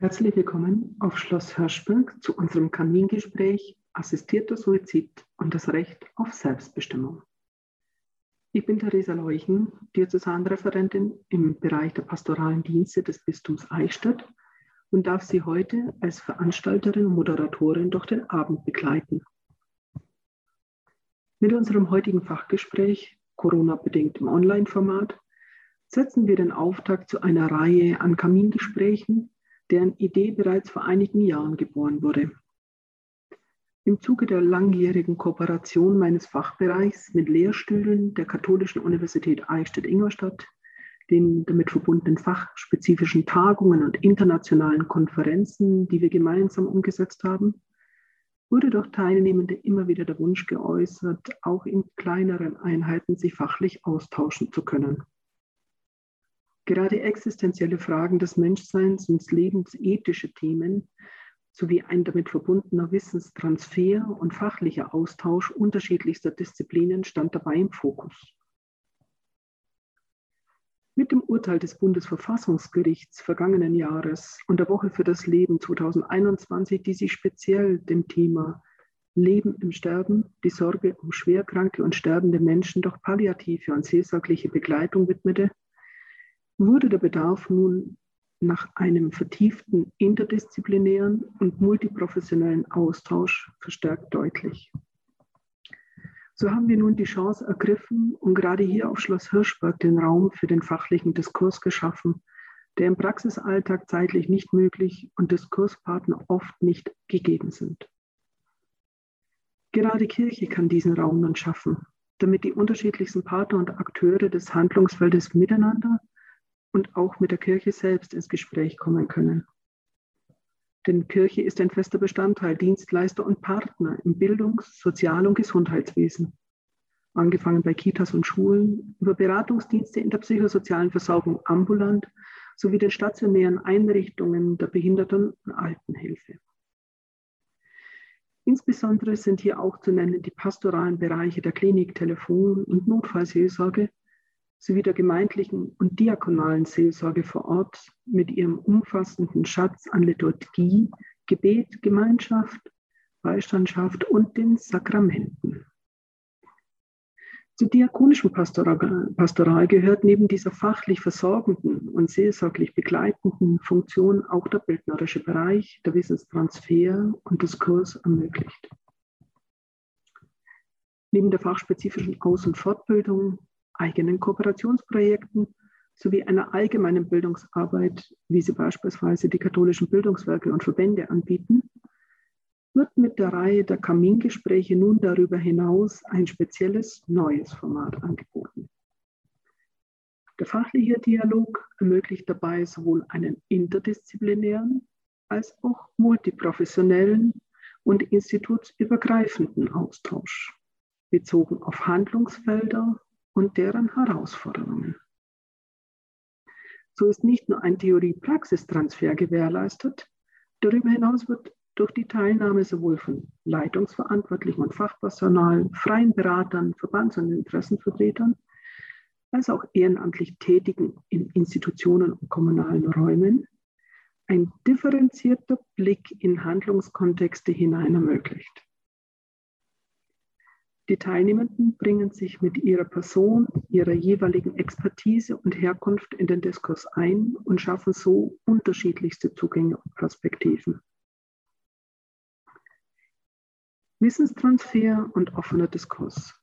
Herzlich willkommen auf Schloss Hirschberg zu unserem Kamingespräch Assistierter Suizid und das Recht auf Selbstbestimmung. Ich bin Theresa Leuchen, Diözesanreferentin im Bereich der pastoralen Dienste des Bistums Eichstätt und darf Sie heute als Veranstalterin und Moderatorin durch den Abend begleiten. Mit unserem heutigen Fachgespräch, Corona-bedingt im Online-Format, setzen wir den Auftakt zu einer Reihe an Kamingesprächen, deren Idee bereits vor einigen Jahren geboren wurde. Im Zuge der langjährigen Kooperation meines Fachbereichs mit Lehrstühlen der Katholischen Universität Eichstätt-Ingolstadt, den damit verbundenen fachspezifischen Tagungen und internationalen Konferenzen, die wir gemeinsam umgesetzt haben, wurde durch Teilnehmende immer wieder der Wunsch geäußert, auch in kleineren Einheiten sich fachlich austauschen zu können. Gerade existenzielle Fragen des Menschseins und lebensethische Themen sowie ein damit verbundener Wissenstransfer und fachlicher Austausch unterschiedlichster Disziplinen stand dabei im Fokus. Mit dem Urteil des Bundesverfassungsgerichts vergangenen Jahres und der Woche für das Leben 2021, die sich speziell dem Thema Leben im Sterben, die Sorge um schwerkranke und sterbende Menschen durch palliative und seelsorgliche Begleitung widmete, wurde der Bedarf nun nach einem vertieften interdisziplinären und multiprofessionellen Austausch verstärkt deutlich. So haben wir nun die Chance ergriffen und gerade hier auf Schloss Hirschberg den Raum für den fachlichen Diskurs geschaffen, der im Praxisalltag zeitlich nicht möglich und Diskurspartner oft nicht gegeben sind. Gerade Kirche kann diesen Raum nun schaffen, damit die unterschiedlichsten Partner und Akteure des Handlungsfeldes miteinander und auch mit der Kirche selbst ins Gespräch kommen können. Denn Kirche ist ein fester Bestandteil, Dienstleister und Partner im Bildungs-, Sozial- und Gesundheitswesen. Angefangen bei Kitas und Schulen, über Beratungsdienste in der psychosozialen Versorgung ambulant sowie den stationären Einrichtungen der Behinderten- und Altenhilfe. Insbesondere sind hier auch zu nennen die pastoralen Bereiche der Klinik, Telefon- und Notfallseelsorge sowie der gemeindlichen und diakonalen Seelsorge vor Ort mit ihrem umfassenden Schatz an Liturgie, Gebet, Gemeinschaft, Beistandschaft und den Sakramenten. Zur diakonischen Pastoral, gehört neben dieser fachlich versorgenden und seelsorglich begleitenden Funktion auch der bildnerische Bereich, der Wissenstransfer und Diskurs ermöglicht. Neben der fachspezifischen Aus- und Fortbildung eigenen Kooperationsprojekten sowie einer allgemeinen Bildungsarbeit, wie sie beispielsweise die katholischen Bildungswerke und Verbände anbieten, wird mit der Reihe der Kamingespräche nun darüber hinaus ein spezielles neues Format angeboten. Der fachliche Dialog ermöglicht dabei sowohl einen interdisziplinären als auch multiprofessionellen und institutsübergreifenden Austausch, bezogen auf Handlungsfelder und deren Herausforderungen. So ist nicht nur ein Theorie-Praxistransfer gewährleistet, darüber hinaus wird durch die Teilnahme sowohl von Leitungsverantwortlichen und Fachpersonal, freien Beratern, Verbands- und Interessenvertretern, als auch ehrenamtlich Tätigen in Institutionen und kommunalen Räumen ein differenzierter Blick in Handlungskontexte hinein ermöglicht. Die Teilnehmenden bringen sich mit ihrer Person, ihrer jeweiligen Expertise und Herkunft in den Diskurs ein und schaffen so unterschiedlichste Zugänge und Perspektiven. Wissenstransfer und offener Diskurs.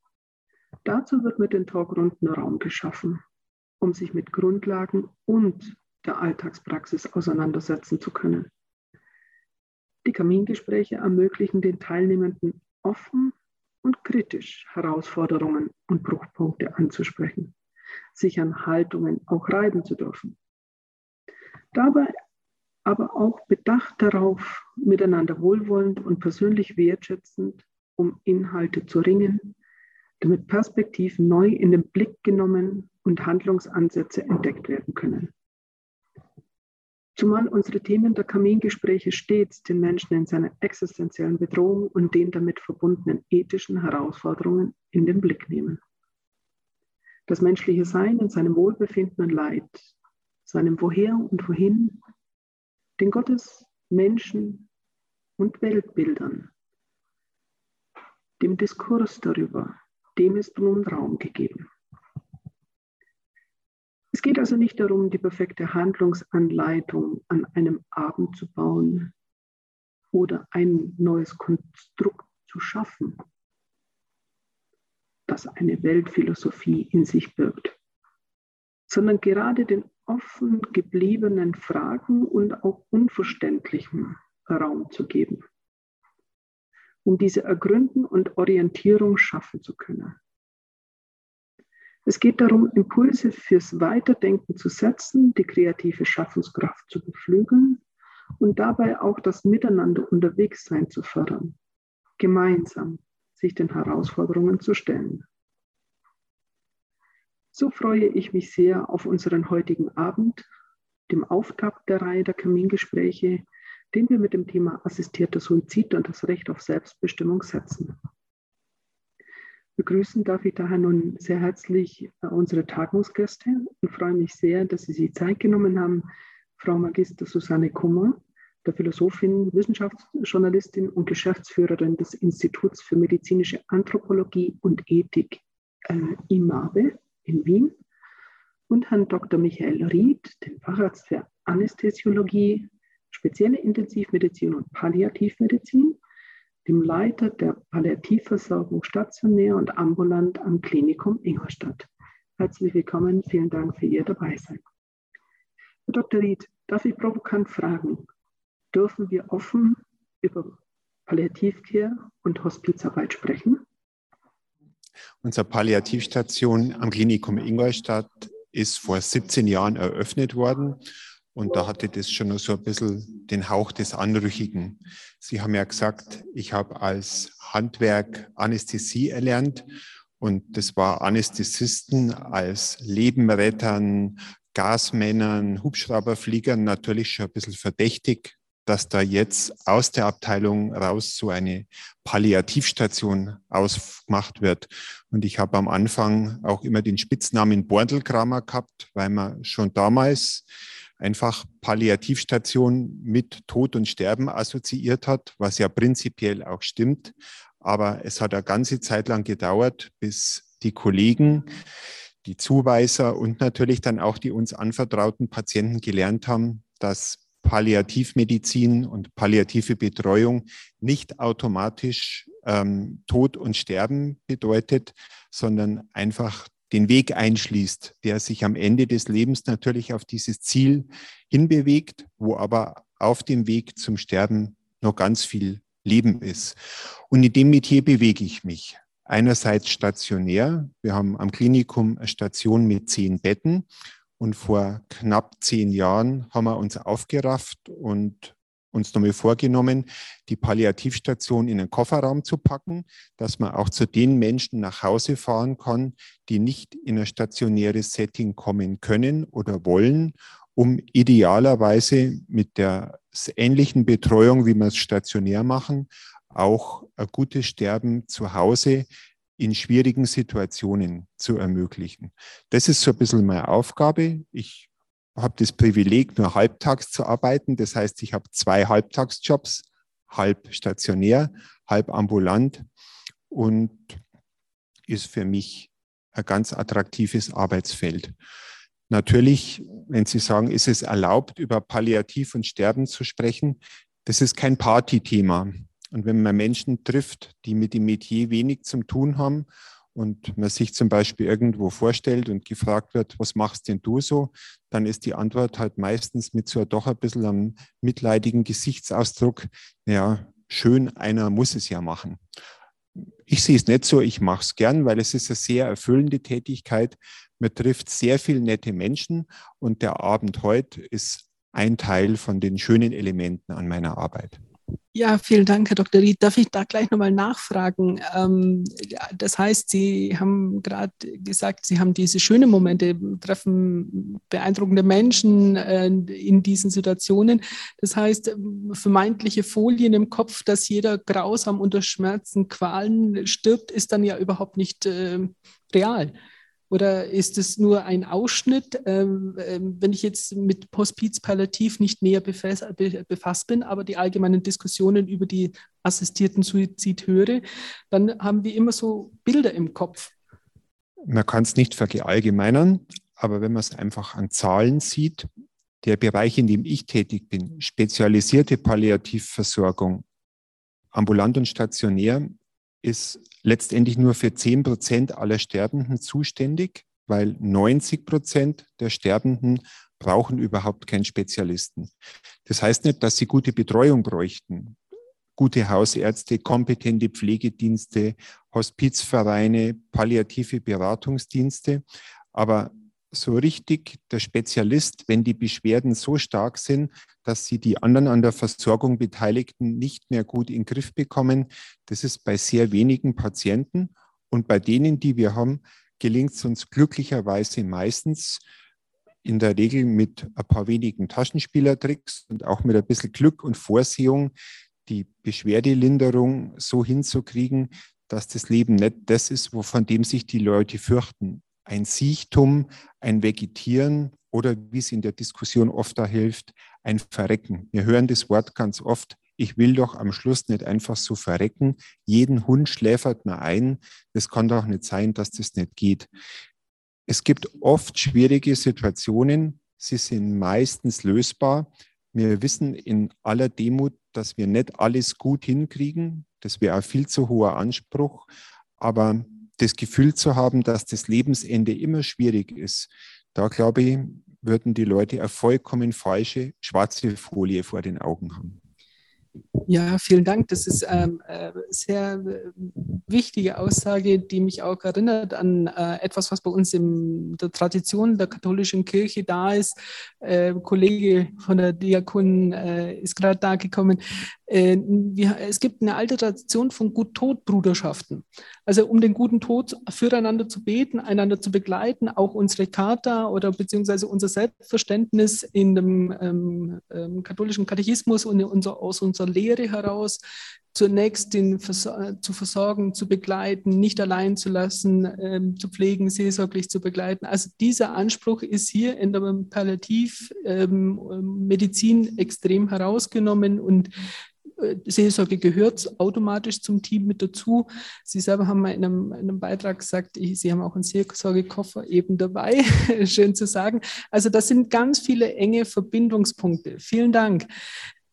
Dazu wird mit den Talkrunden Raum geschaffen, um sich mit Grundlagen und der Alltagspraxis auseinandersetzen zu können. Die Kamingespräche ermöglichen den Teilnehmenden offen und kritisch Herausforderungen und Bruchpunkte anzusprechen, sich an Haltungen auch reiben zu dürfen. Dabei aber auch bedacht darauf, miteinander wohlwollend und persönlich wertschätzend um Inhalte zu ringen, damit Perspektiven neu in den Blick genommen und Handlungsansätze entdeckt werden können. Zumal unsere Themen der Kamingespräche stets den Menschen in seiner existenziellen Bedrohung und den damit verbundenen ethischen Herausforderungen in den Blick nehmen. Das menschliche Sein in seinem Wohlbefinden und Leid, seinem Woher und Wohin, den Gottes, Menschen und Weltbildern, dem Diskurs darüber, dem ist nun Raum gegeben. Es geht also nicht darum, die perfekte Handlungsanleitung an einem Abend zu bauen oder ein neues Konstrukt zu schaffen, das eine Weltphilosophie in sich birgt, sondern gerade den offen gebliebenen Fragen und auch Unverständlichen Raum zu geben, um diese ergründen und Orientierung schaffen zu können. Es geht darum, Impulse fürs Weiterdenken zu setzen, die kreative Schaffenskraft zu beflügeln und dabei auch das Miteinander unterwegs sein zu fördern, gemeinsam sich den Herausforderungen zu stellen. So freue ich mich sehr auf unseren heutigen Abend, dem Auftakt der Reihe der Kamingespräche, den wir mit dem Thema assistierter Suizid und das Recht auf Selbstbestimmung setzen. Begrüßen darf ich daher nun sehr herzlich äh, unsere Tagungsgäste und freue mich sehr, dass Sie sich Zeit genommen haben, Frau Magister Susanne Kummer, der Philosophin, Wissenschaftsjournalistin und Geschäftsführerin des Instituts für medizinische Anthropologie und Ethik äh, IMABE in Wien, und Herrn Dr. Michael Ried, den Facharzt für Anästhesiologie, spezielle Intensivmedizin und Palliativmedizin dem Leiter der Palliativversorgung stationär und ambulant am Klinikum Ingolstadt. Herzlich willkommen, vielen Dank für Ihr Dabeisein. Herr Dr. Ried, darf ich provokant fragen, dürfen wir offen über Palliativcare und Hospizarbeit sprechen? Unsere Palliativstation am Klinikum Ingolstadt ist vor 17 Jahren eröffnet worden und da hatte das schon so ein bisschen den Hauch des Anrüchigen. Sie haben ja gesagt, ich habe als Handwerk Anästhesie erlernt und das war Anästhesisten als Lebenrettern, Gasmännern, Hubschrauberfliegern natürlich schon ein bisschen verdächtig, dass da jetzt aus der Abteilung raus so eine Palliativstation ausgemacht wird. Und ich habe am Anfang auch immer den Spitznamen Bordelkramer gehabt, weil man schon damals einfach Palliativstation mit Tod und Sterben assoziiert hat, was ja prinzipiell auch stimmt. Aber es hat eine ganze Zeit lang gedauert, bis die Kollegen, die Zuweiser und natürlich dann auch die uns anvertrauten Patienten gelernt haben, dass Palliativmedizin und palliative Betreuung nicht automatisch ähm, Tod und Sterben bedeutet, sondern einfach den Weg einschließt, der sich am Ende des Lebens natürlich auf dieses Ziel hinbewegt, wo aber auf dem Weg zum Sterben noch ganz viel Leben ist. Und in dem Metier bewege ich mich. Einerseits stationär. Wir haben am Klinikum eine Station mit zehn Betten. Und vor knapp zehn Jahren haben wir uns aufgerafft und uns nochmal vorgenommen, die Palliativstation in den Kofferraum zu packen, dass man auch zu den Menschen nach Hause fahren kann, die nicht in ein stationäres Setting kommen können oder wollen, um idealerweise mit der ähnlichen Betreuung, wie wir es stationär machen, auch ein gutes Sterben zu Hause in schwierigen Situationen zu ermöglichen. Das ist so ein bisschen meine Aufgabe. Ich habe das Privileg, nur halbtags zu arbeiten. Das heißt, ich habe zwei Halbtagsjobs, halb stationär, halb ambulant und ist für mich ein ganz attraktives Arbeitsfeld. Natürlich, wenn Sie sagen, ist es erlaubt, über Palliativ und Sterben zu sprechen, das ist kein Partythema. Und wenn man Menschen trifft, die mit dem Metier wenig zum tun haben und man sich zum Beispiel irgendwo vorstellt und gefragt wird, was machst denn du so, dann ist die Antwort halt meistens mit so doch ein bisschen einem mitleidigen Gesichtsausdruck, ja, schön, einer muss es ja machen. Ich sehe es nicht so, ich mache es gern, weil es ist eine sehr erfüllende Tätigkeit. Man trifft sehr viele nette Menschen und der Abend heute ist ein Teil von den schönen Elementen an meiner Arbeit. Ja, vielen Dank, Herr Dr. Ried. Darf ich da gleich nochmal nachfragen? Ähm, das heißt, Sie haben gerade gesagt, Sie haben diese schönen Momente, treffen beeindruckende Menschen äh, in diesen Situationen. Das heißt, vermeintliche Folien im Kopf, dass jeder grausam unter Schmerzen, Qualen stirbt, ist dann ja überhaupt nicht äh, real. Oder ist es nur ein Ausschnitt, ähm, ähm, wenn ich jetzt mit Hospiz Palliativ nicht näher befasst bin, aber die allgemeinen Diskussionen über die assistierten Suizid höre, dann haben wir immer so Bilder im Kopf. Man kann es nicht verallgemeinern, aber wenn man es einfach an Zahlen sieht, der Bereich, in dem ich tätig bin, spezialisierte Palliativversorgung, ambulant und stationär, ist letztendlich nur für 10 Prozent aller Sterbenden zuständig, weil 90 Prozent der Sterbenden brauchen überhaupt keinen Spezialisten. Das heißt nicht, dass sie gute Betreuung bräuchten. Gute Hausärzte, kompetente Pflegedienste, Hospizvereine, palliative Beratungsdienste. Aber so richtig der Spezialist, wenn die Beschwerden so stark sind, dass sie die anderen an der Versorgung Beteiligten nicht mehr gut in den Griff bekommen. Das ist bei sehr wenigen Patienten. Und bei denen, die wir haben, gelingt es uns glücklicherweise meistens in der Regel mit ein paar wenigen Taschenspielertricks und auch mit ein bisschen Glück und Vorsehung die Beschwerdelinderung so hinzukriegen, dass das Leben nicht das ist, wovon dem sich die Leute fürchten ein Siechtum, ein Vegetieren oder wie es in der Diskussion oft da hilft, ein Verrecken. Wir hören das Wort ganz oft, ich will doch am Schluss nicht einfach so verrecken. Jeden Hund schläfert mir ein. Das kann doch nicht sein, dass das nicht geht. Es gibt oft schwierige Situationen. Sie sind meistens lösbar. Wir wissen in aller Demut, dass wir nicht alles gut hinkriegen. Das wäre ein viel zu hoher Anspruch. Aber das Gefühl zu haben, dass das Lebensende immer schwierig ist, da glaube ich, würden die Leute eine vollkommen falsche schwarze Folie vor den Augen haben. Ja, vielen Dank. Das ist ähm, äh, sehr äh, wichtige Aussage, die mich auch erinnert an äh, etwas, was bei uns in der Tradition der katholischen Kirche da ist. Äh, Kollege von der Diakon äh, ist gerade da gekommen. Äh, es gibt eine alte Tradition von Gut-Tod-Bruderschaften. Also um den guten Tod füreinander zu beten, einander zu begleiten, auch unsere Charta oder beziehungsweise unser Selbstverständnis in dem ähm, ähm, katholischen Katechismus und unser, aus unserer Lehre heraus zunächst den zu versorgen, zu begleiten, nicht allein zu lassen, ähm, zu pflegen, seelsorglich zu begleiten. Also dieser Anspruch ist hier in der Palliativmedizin ähm, extrem herausgenommen und Seelsorge gehört automatisch zum Team mit dazu. Sie selber haben mal in einem, in einem Beitrag gesagt, Sie haben auch einen Seelsorgekoffer eben dabei. Schön zu sagen. Also das sind ganz viele enge Verbindungspunkte. Vielen Dank.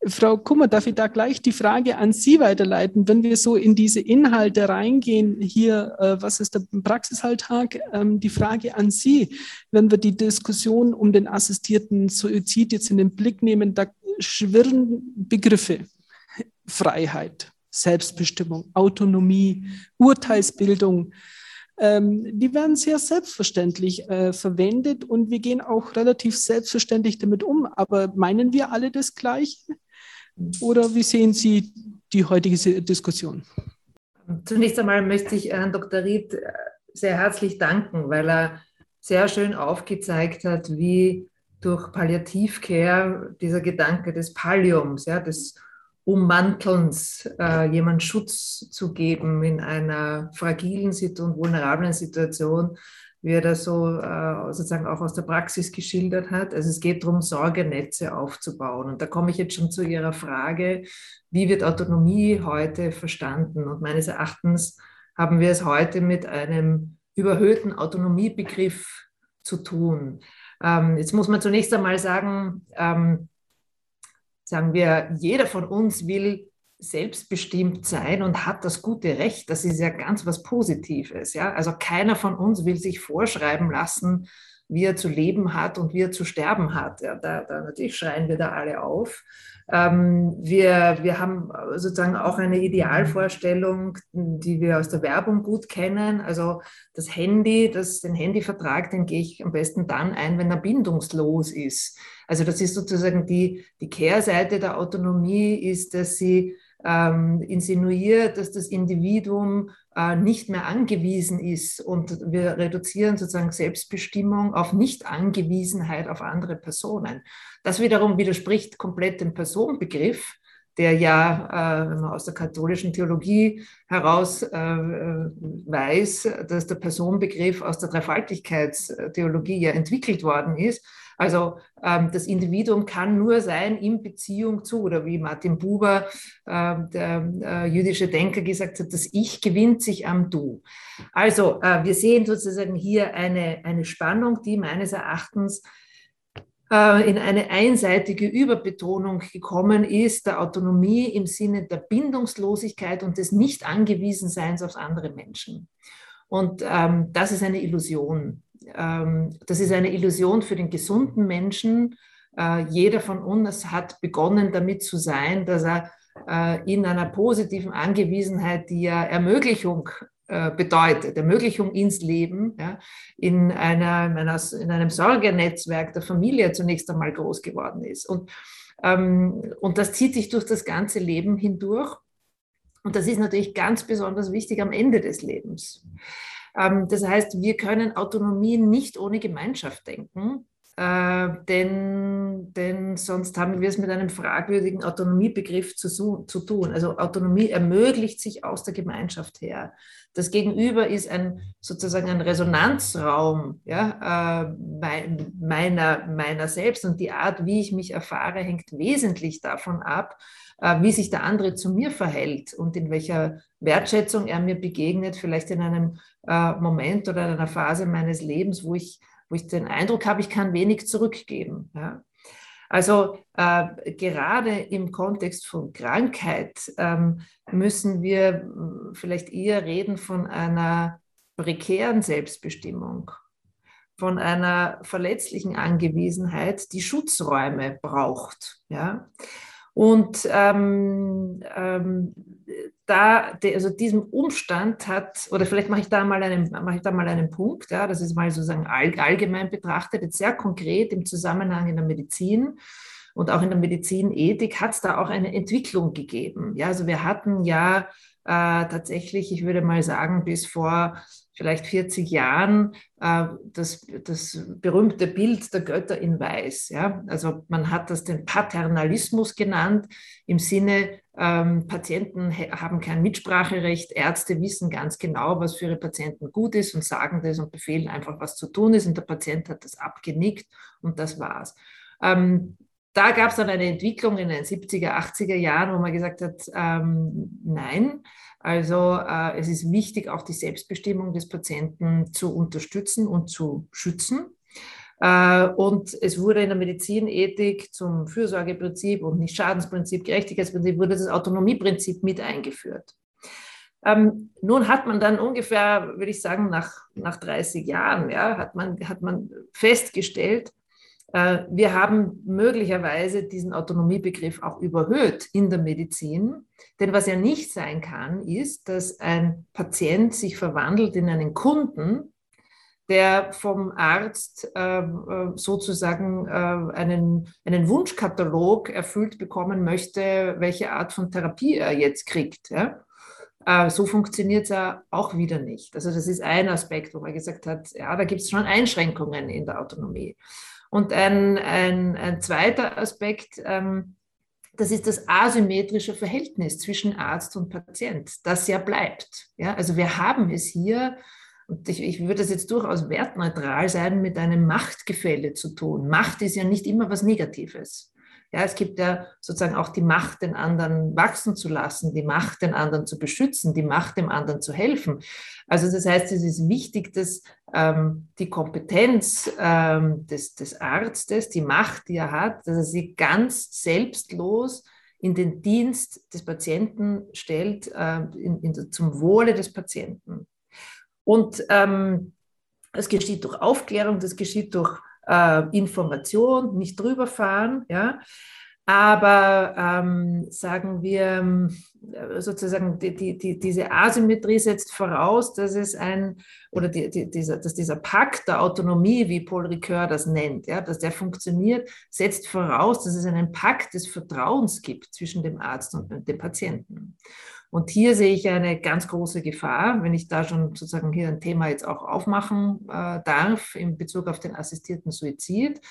Frau Kummer, darf ich da gleich die Frage an Sie weiterleiten? Wenn wir so in diese Inhalte reingehen, hier, äh, was ist der Praxisalltag? Ähm, die Frage an Sie, wenn wir die Diskussion um den assistierten Suizid jetzt in den Blick nehmen, da schwirren Begriffe. Freiheit, Selbstbestimmung, Autonomie, Urteilsbildung. Ähm, die werden sehr selbstverständlich äh, verwendet und wir gehen auch relativ selbstverständlich damit um. Aber meinen wir alle das Gleiche? Oder wie sehen Sie die heutige Diskussion? Zunächst einmal möchte ich Herrn Dr. Ried äh, sehr herzlich danken, weil er sehr schön aufgezeigt hat, wie durch Palliativcare dieser Gedanke des Palliums, ja, des Ummantelns, äh, jemand Schutz zu geben in einer fragilen und vulnerablen Situation, wie er das so äh, sozusagen auch aus der Praxis geschildert hat. Also es geht darum, Sorgenetze aufzubauen. Und da komme ich jetzt schon zu Ihrer Frage, wie wird Autonomie heute verstanden? Und meines Erachtens haben wir es heute mit einem überhöhten Autonomiebegriff zu tun. Ähm, jetzt muss man zunächst einmal sagen, ähm, sagen wir, jeder von uns will selbstbestimmt sein und hat das gute Recht. Das ist ja ganz was Positives. Ja? Also keiner von uns will sich vorschreiben lassen, wie er zu leben hat und wie er zu sterben hat. Ja, da, da natürlich schreien wir da alle auf. Ähm, wir, wir haben sozusagen auch eine Idealvorstellung, die wir aus der Werbung gut kennen. Also das Handy, das, den Handyvertrag, den gehe ich am besten dann ein, wenn er bindungslos ist. Also das ist sozusagen die, die Kehrseite der Autonomie, ist, dass sie ähm, insinuiert, dass das Individuum äh, nicht mehr angewiesen ist und wir reduzieren sozusagen Selbstbestimmung auf Nichtangewiesenheit auf andere Personen. Das wiederum widerspricht komplett dem Personenbegriff, der ja, äh, wenn man aus der katholischen Theologie heraus äh, weiß, dass der Personenbegriff aus der Dreifaltigkeitstheologie ja entwickelt worden ist. Also ähm, das Individuum kann nur sein in Beziehung zu, oder wie Martin Buber, äh, der äh, jüdische Denker, gesagt hat, das Ich gewinnt sich am Du. Also äh, wir sehen sozusagen hier eine, eine Spannung, die meines Erachtens äh, in eine einseitige Überbetonung gekommen ist, der Autonomie im Sinne der Bindungslosigkeit und des Nicht-Angewiesenseins auf andere Menschen. Und ähm, das ist eine Illusion. Ähm, das ist eine Illusion für den gesunden Menschen. Äh, jeder von uns hat begonnen damit zu sein, dass er äh, in einer positiven Angewiesenheit, die ja Ermöglichung äh, bedeutet, Ermöglichung ins Leben, ja, in, einer, in, einer, in einem Sorgenetzwerk der Familie zunächst einmal groß geworden ist. Und, ähm, und das zieht sich durch das ganze Leben hindurch. Und das ist natürlich ganz besonders wichtig am Ende des Lebens. Ähm, das heißt, wir können Autonomie nicht ohne Gemeinschaft denken. Äh, denn, denn sonst haben wir es mit einem fragwürdigen Autonomiebegriff zu, zu tun. Also Autonomie ermöglicht sich aus der Gemeinschaft her. Das Gegenüber ist ein sozusagen ein Resonanzraum ja, äh, meiner, meiner selbst und die Art, wie ich mich erfahre, hängt wesentlich davon ab, wie sich der andere zu mir verhält und in welcher Wertschätzung er mir begegnet, vielleicht in einem äh, Moment oder in einer Phase meines Lebens, wo ich, wo ich den Eindruck habe, ich kann wenig zurückgeben. Ja. Also äh, gerade im Kontext von Krankheit ähm, müssen wir äh, vielleicht eher reden von einer prekären Selbstbestimmung, von einer verletzlichen Angewiesenheit, die Schutzräume braucht. Ja? Und ähm, ähm, da, also diesem Umstand hat, oder vielleicht mache ich da mal einen, mache ich da mal einen Punkt, ja, das ist mal sozusagen all, allgemein betrachtet, jetzt sehr konkret im Zusammenhang in der Medizin und auch in der Medizinethik hat es da auch eine Entwicklung gegeben. Ja, also wir hatten ja äh, tatsächlich, ich würde mal sagen, bis vor vielleicht 40 Jahren äh, das, das berühmte Bild der Götter in Weiß. Ja? Also man hat das den Paternalismus genannt, im Sinne, ähm, Patienten haben kein Mitspracherecht, Ärzte wissen ganz genau, was für ihre Patienten gut ist und sagen das und befehlen einfach, was zu tun ist und der Patient hat das abgenickt und das war's. Ähm, da gab es dann eine Entwicklung in den 70er, 80er Jahren, wo man gesagt hat, ähm, nein, also äh, es ist wichtig, auch die Selbstbestimmung des Patienten zu unterstützen und zu schützen. Äh, und es wurde in der Medizinethik zum Fürsorgeprinzip und nicht Schadensprinzip, Gerechtigkeitsprinzip, wurde das Autonomieprinzip mit eingeführt. Ähm, nun hat man dann ungefähr, würde ich sagen, nach, nach 30 Jahren, ja, hat, man, hat man festgestellt, wir haben möglicherweise diesen Autonomiebegriff auch überhöht in der Medizin. Denn was ja nicht sein kann, ist, dass ein Patient sich verwandelt in einen Kunden, der vom Arzt äh, äh sozusagen äh, einen, einen Wunschkatalog erfüllt bekommen möchte, welche Art von Therapie er jetzt kriegt. Äh, so funktioniert es ja auch wieder nicht. Also das ist ein Aspekt, wo man gesagt hat, ja, da gibt es schon Einschränkungen in der Autonomie. Und ein, ein, ein zweiter Aspekt, ähm, das ist das asymmetrische Verhältnis zwischen Arzt und Patient, das ja bleibt. Ja, also wir haben es hier, und ich, ich würde das jetzt durchaus wertneutral sein, mit einem Machtgefälle zu tun. Macht ist ja nicht immer was Negatives. Ja, es gibt ja sozusagen auch die Macht, den anderen wachsen zu lassen, die Macht, den anderen zu beschützen, die Macht, dem anderen zu helfen. Also das heißt, es ist wichtig, dass die Kompetenz ähm, des, des Arztes, die Macht, die er hat, dass er sie ganz selbstlos in den Dienst des Patienten stellt, äh, in, in, zum Wohle des Patienten. Und ähm, das geschieht durch Aufklärung, das geschieht durch äh, Information, nicht drüber fahren, ja. Aber ähm, sagen wir sozusagen, die, die, die, diese Asymmetrie setzt voraus, dass es ein, oder die, dieser, dass dieser Pakt der Autonomie, wie Paul Ricoeur das nennt, ja, dass der funktioniert, setzt voraus, dass es einen Pakt des Vertrauens gibt zwischen dem Arzt und dem Patienten. Und hier sehe ich eine ganz große Gefahr, wenn ich da schon sozusagen hier ein Thema jetzt auch aufmachen äh, darf in Bezug auf den assistierten Suizid,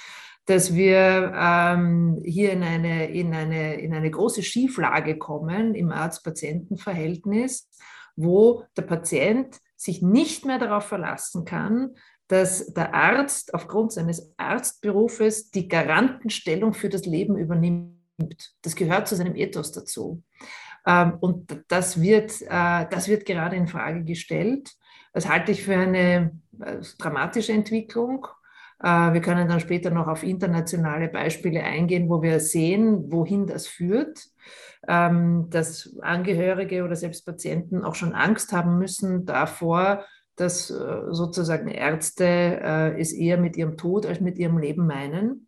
dass wir ähm, hier in eine, in, eine, in eine große Schieflage kommen im Arzt-Patienten-Verhältnis, wo der Patient sich nicht mehr darauf verlassen kann, dass der Arzt aufgrund seines Arztberufes die Garantenstellung für das Leben übernimmt. Das gehört zu seinem Ethos dazu. Ähm, und das wird, äh, das wird gerade in Frage gestellt. Das halte ich für eine äh, dramatische Entwicklung. Äh, wir können dann später noch auf internationale Beispiele eingehen, wo wir sehen, wohin das führt, ähm, dass Angehörige oder selbst Patienten auch schon Angst haben müssen davor, dass sozusagen Ärzte es eher mit ihrem Tod als mit ihrem Leben meinen.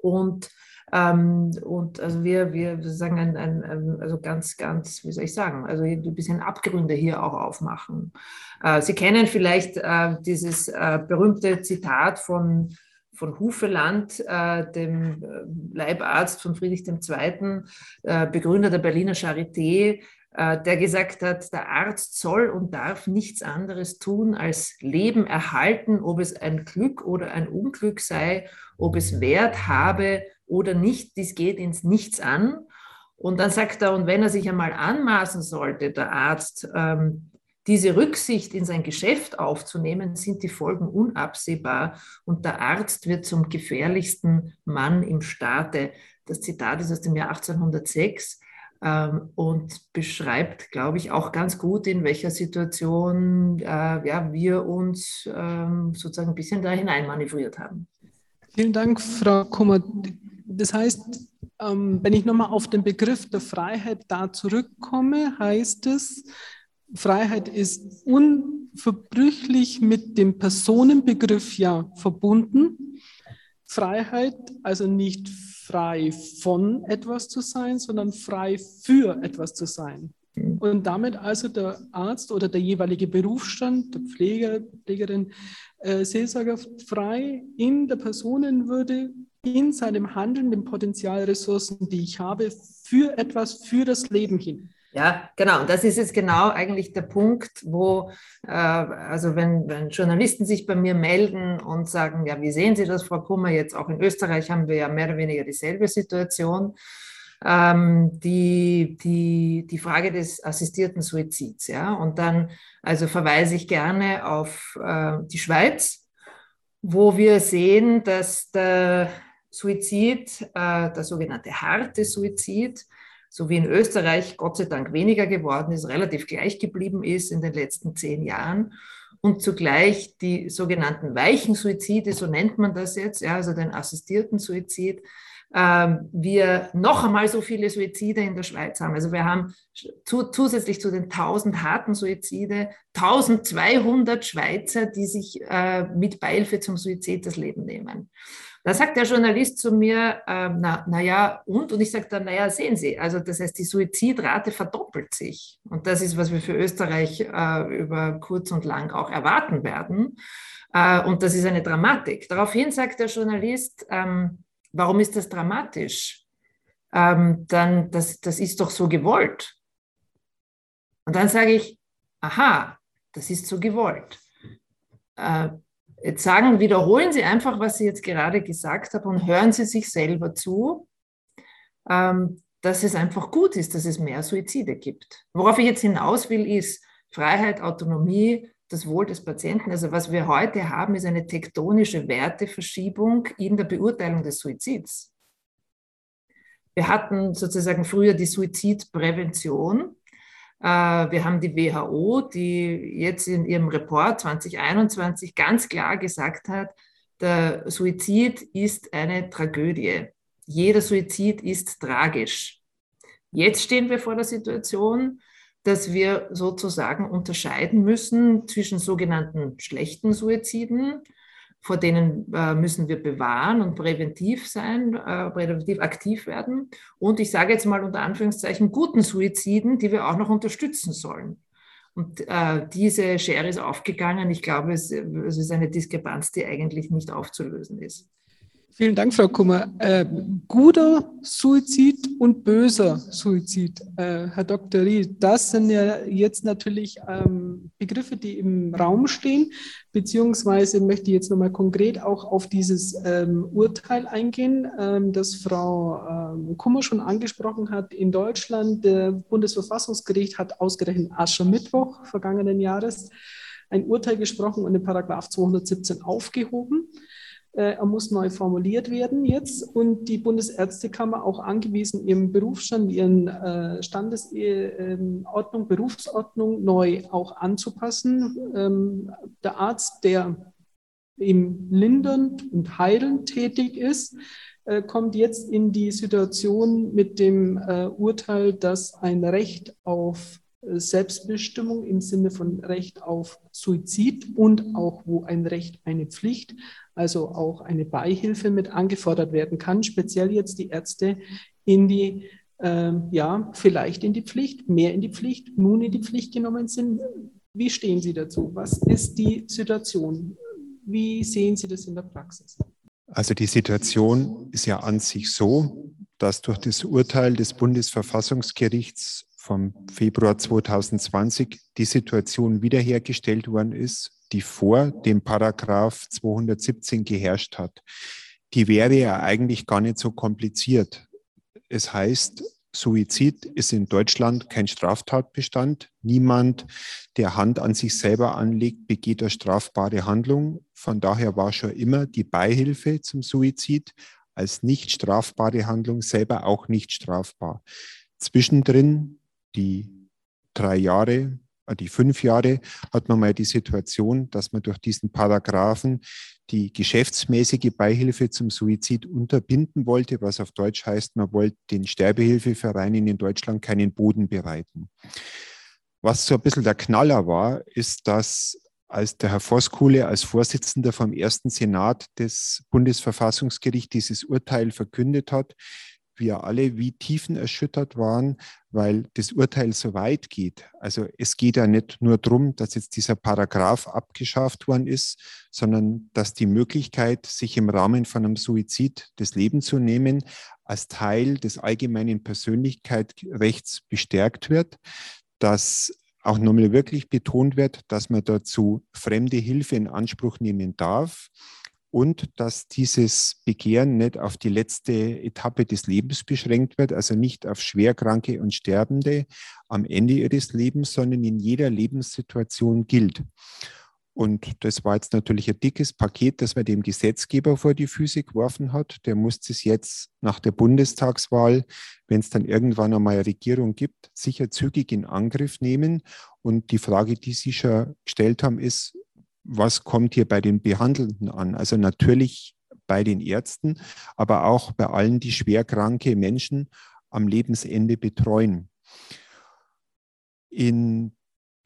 Und ähm, und also wir, wir sagen ein, ein, ein, also ganz, ganz, wie soll ich sagen, also ein bisschen Abgründe hier auch aufmachen. Äh, Sie kennen vielleicht äh, dieses äh, berühmte Zitat von von Hufeland, äh, dem äh, Leibarzt von Friedrich II., äh, Begründer der Berliner Charité, der gesagt hat, der Arzt soll und darf nichts anderes tun, als Leben erhalten, ob es ein Glück oder ein Unglück sei, ob es Wert habe oder nicht, dies geht ins Nichts an. Und dann sagt er, und wenn er sich einmal anmaßen sollte, der Arzt, ähm, diese Rücksicht in sein Geschäft aufzunehmen, sind die Folgen unabsehbar und der Arzt wird zum gefährlichsten Mann im Staate. Das Zitat ist aus dem Jahr 1806 ähm, und beschreibt, glaube ich, auch ganz gut, in welcher Situation äh, ja, wir uns ähm, sozusagen ein bisschen da hineinmanövriert haben. Vielen Dank, Frau Kummer. Das heißt, ähm, wenn ich nochmal auf den Begriff der Freiheit da zurückkomme, heißt es, Freiheit ist unverbrüchlich mit dem Personenbegriff ja verbunden. Freiheit, also nicht frei von etwas zu sein, sondern frei für etwas zu sein. Und damit also der Arzt oder der jeweilige Berufsstand, der Pfleger, Pflegerin, äh, Seelsorger frei in der Personenwürde, in seinem Handeln, den Potenzialressourcen, die ich habe, für etwas, für das Leben hin. Ja, genau. Und das ist jetzt genau eigentlich der Punkt, wo, äh, also wenn, wenn Journalisten sich bei mir melden und sagen, ja, wie sehen Sie das, Frau Kummer? Jetzt auch in Österreich haben wir ja mehr oder weniger dieselbe Situation. Ähm, die, die, die Frage des assistierten Suizids. Ja? Und dann also verweise ich gerne auf äh, die Schweiz, wo wir sehen, dass der Suizid, äh, der sogenannte harte Suizid, so wie in Österreich Gott sei Dank weniger geworden ist, relativ gleich geblieben ist in den letzten zehn Jahren. Und zugleich die sogenannten weichen Suizide, so nennt man das jetzt, ja, also den assistierten Suizid, ähm, wir noch einmal so viele Suizide in der Schweiz haben. Also wir haben zu, zusätzlich zu den 1000 harten Suizide 1200 Schweizer, die sich äh, mit Beihilfe zum Suizid das Leben nehmen. Da sagt der Journalist zu mir, äh, na, na ja, und? Und ich sage dann, na ja, sehen Sie, also das heißt, die Suizidrate verdoppelt sich. Und das ist, was wir für Österreich äh, über kurz und lang auch erwarten werden. Äh, und das ist eine Dramatik. Daraufhin sagt der Journalist, ähm, warum ist das dramatisch? Ähm, dann, das, das ist doch so gewollt. Und dann sage ich, aha, das ist so gewollt. Äh, Jetzt sagen, wiederholen Sie einfach, was Sie jetzt gerade gesagt haben und hören Sie sich selber zu, ähm, dass es einfach gut ist, dass es mehr Suizide gibt. Worauf ich jetzt hinaus will, ist Freiheit, Autonomie, das Wohl des Patienten. Also was wir heute haben, ist eine tektonische Werteverschiebung in der Beurteilung des Suizids. Wir hatten sozusagen früher die Suizidprävention äh, wir haben die WHO, die jetzt in ihrem Report 2021 ganz klar gesagt hat, der Suizid ist eine Tragödie. Jeder Suizid ist tragisch. Jetzt stehen wir vor der Situation, dass wir sozusagen unterscheiden müssen zwischen sogenannten schlechten Suiziden, vor denen äh, müssen wir bewahren und präventiv sein, äh, präventiv aktiv werden. Und ich sage jetzt mal unter Anführungszeichen guten Suiziden, die wir auch noch unterstützen sollen. Und äh, diese Schere ist aufgegangen. Ich glaube, es, es ist eine Diskrepanz, die eigentlich nicht aufzulösen ist. Vielen Dank, Frau Kummer. Äh, guter Suizid und böser Suizid, äh, Herr Dr. Ried, das sind ja jetzt natürlich ähm, Begriffe, die im Raum stehen, beziehungsweise möchte ich jetzt nochmal konkret auch auf dieses ähm, Urteil eingehen, ähm, das Frau ähm, Kummer schon angesprochen hat. In Deutschland, der Bundesverfassungsgericht hat ausgerechnet Aschermittwoch vergangenen Jahres ein Urteil gesprochen und den Paragraph 217 aufgehoben. Äh, er muss neu formuliert werden jetzt und die Bundesärztekammer auch angewiesen, ihren Berufsstand, ihren äh, Standesordnung, Berufsordnung neu auch anzupassen. Ähm, der Arzt, der im lindernd und heilend tätig ist, äh, kommt jetzt in die Situation mit dem Urteil, dass ein Recht auf Selbstbestimmung im Sinne von Recht auf Suizid und auch wo ein Recht eine Pflicht also auch eine Beihilfe mit angefordert werden kann, speziell jetzt die Ärzte in die, äh, ja, vielleicht in die Pflicht, mehr in die Pflicht, nun in die Pflicht genommen sind. Wie stehen Sie dazu? Was ist die Situation? Wie sehen Sie das in der Praxis? Also die Situation ist ja an sich so, dass durch das Urteil des Bundesverfassungsgerichts vom Februar 2020 die Situation wiederhergestellt worden ist, die vor dem Paragraph 217 geherrscht hat. Die wäre ja eigentlich gar nicht so kompliziert. Es heißt, Suizid ist in Deutschland kein Straftatbestand. Niemand, der Hand an sich selber anlegt, begeht eine strafbare Handlung. Von daher war schon immer die Beihilfe zum Suizid als nicht strafbare Handlung selber auch nicht strafbar. Zwischendrin die drei Jahre die fünf Jahre hat man mal die Situation, dass man durch diesen Paragraphen die geschäftsmäßige Beihilfe zum Suizid unterbinden wollte, was auf Deutsch heißt, man wollte den Sterbehilfevereinen in Deutschland keinen Boden bereiten. Was so ein bisschen der Knaller war, ist, dass als der Herr Voskuhle als Vorsitzender vom ersten Senat des Bundesverfassungsgerichts dieses Urteil verkündet hat, wir alle wie tiefenerschüttert waren, weil das Urteil so weit geht. Also es geht ja nicht nur darum, dass jetzt dieser Paragraph abgeschafft worden ist, sondern dass die Möglichkeit, sich im Rahmen von einem Suizid das Leben zu nehmen, als Teil des allgemeinen Persönlichkeitsrechts bestärkt wird, dass auch nochmal wirklich betont wird, dass man dazu fremde Hilfe in Anspruch nehmen darf und dass dieses Begehren nicht auf die letzte Etappe des Lebens beschränkt wird, also nicht auf Schwerkranke und Sterbende am Ende ihres Lebens, sondern in jeder Lebenssituation gilt. Und das war jetzt natürlich ein dickes Paket, das man dem Gesetzgeber vor die Füße geworfen hat. Der muss es jetzt nach der Bundestagswahl, wenn es dann irgendwann einmal eine Regierung gibt, sicher zügig in Angriff nehmen. Und die Frage, die Sie schon gestellt haben, ist, was kommt hier bei den Behandelnden an? Also natürlich bei den Ärzten, aber auch bei allen, die schwerkranke Menschen am Lebensende betreuen. In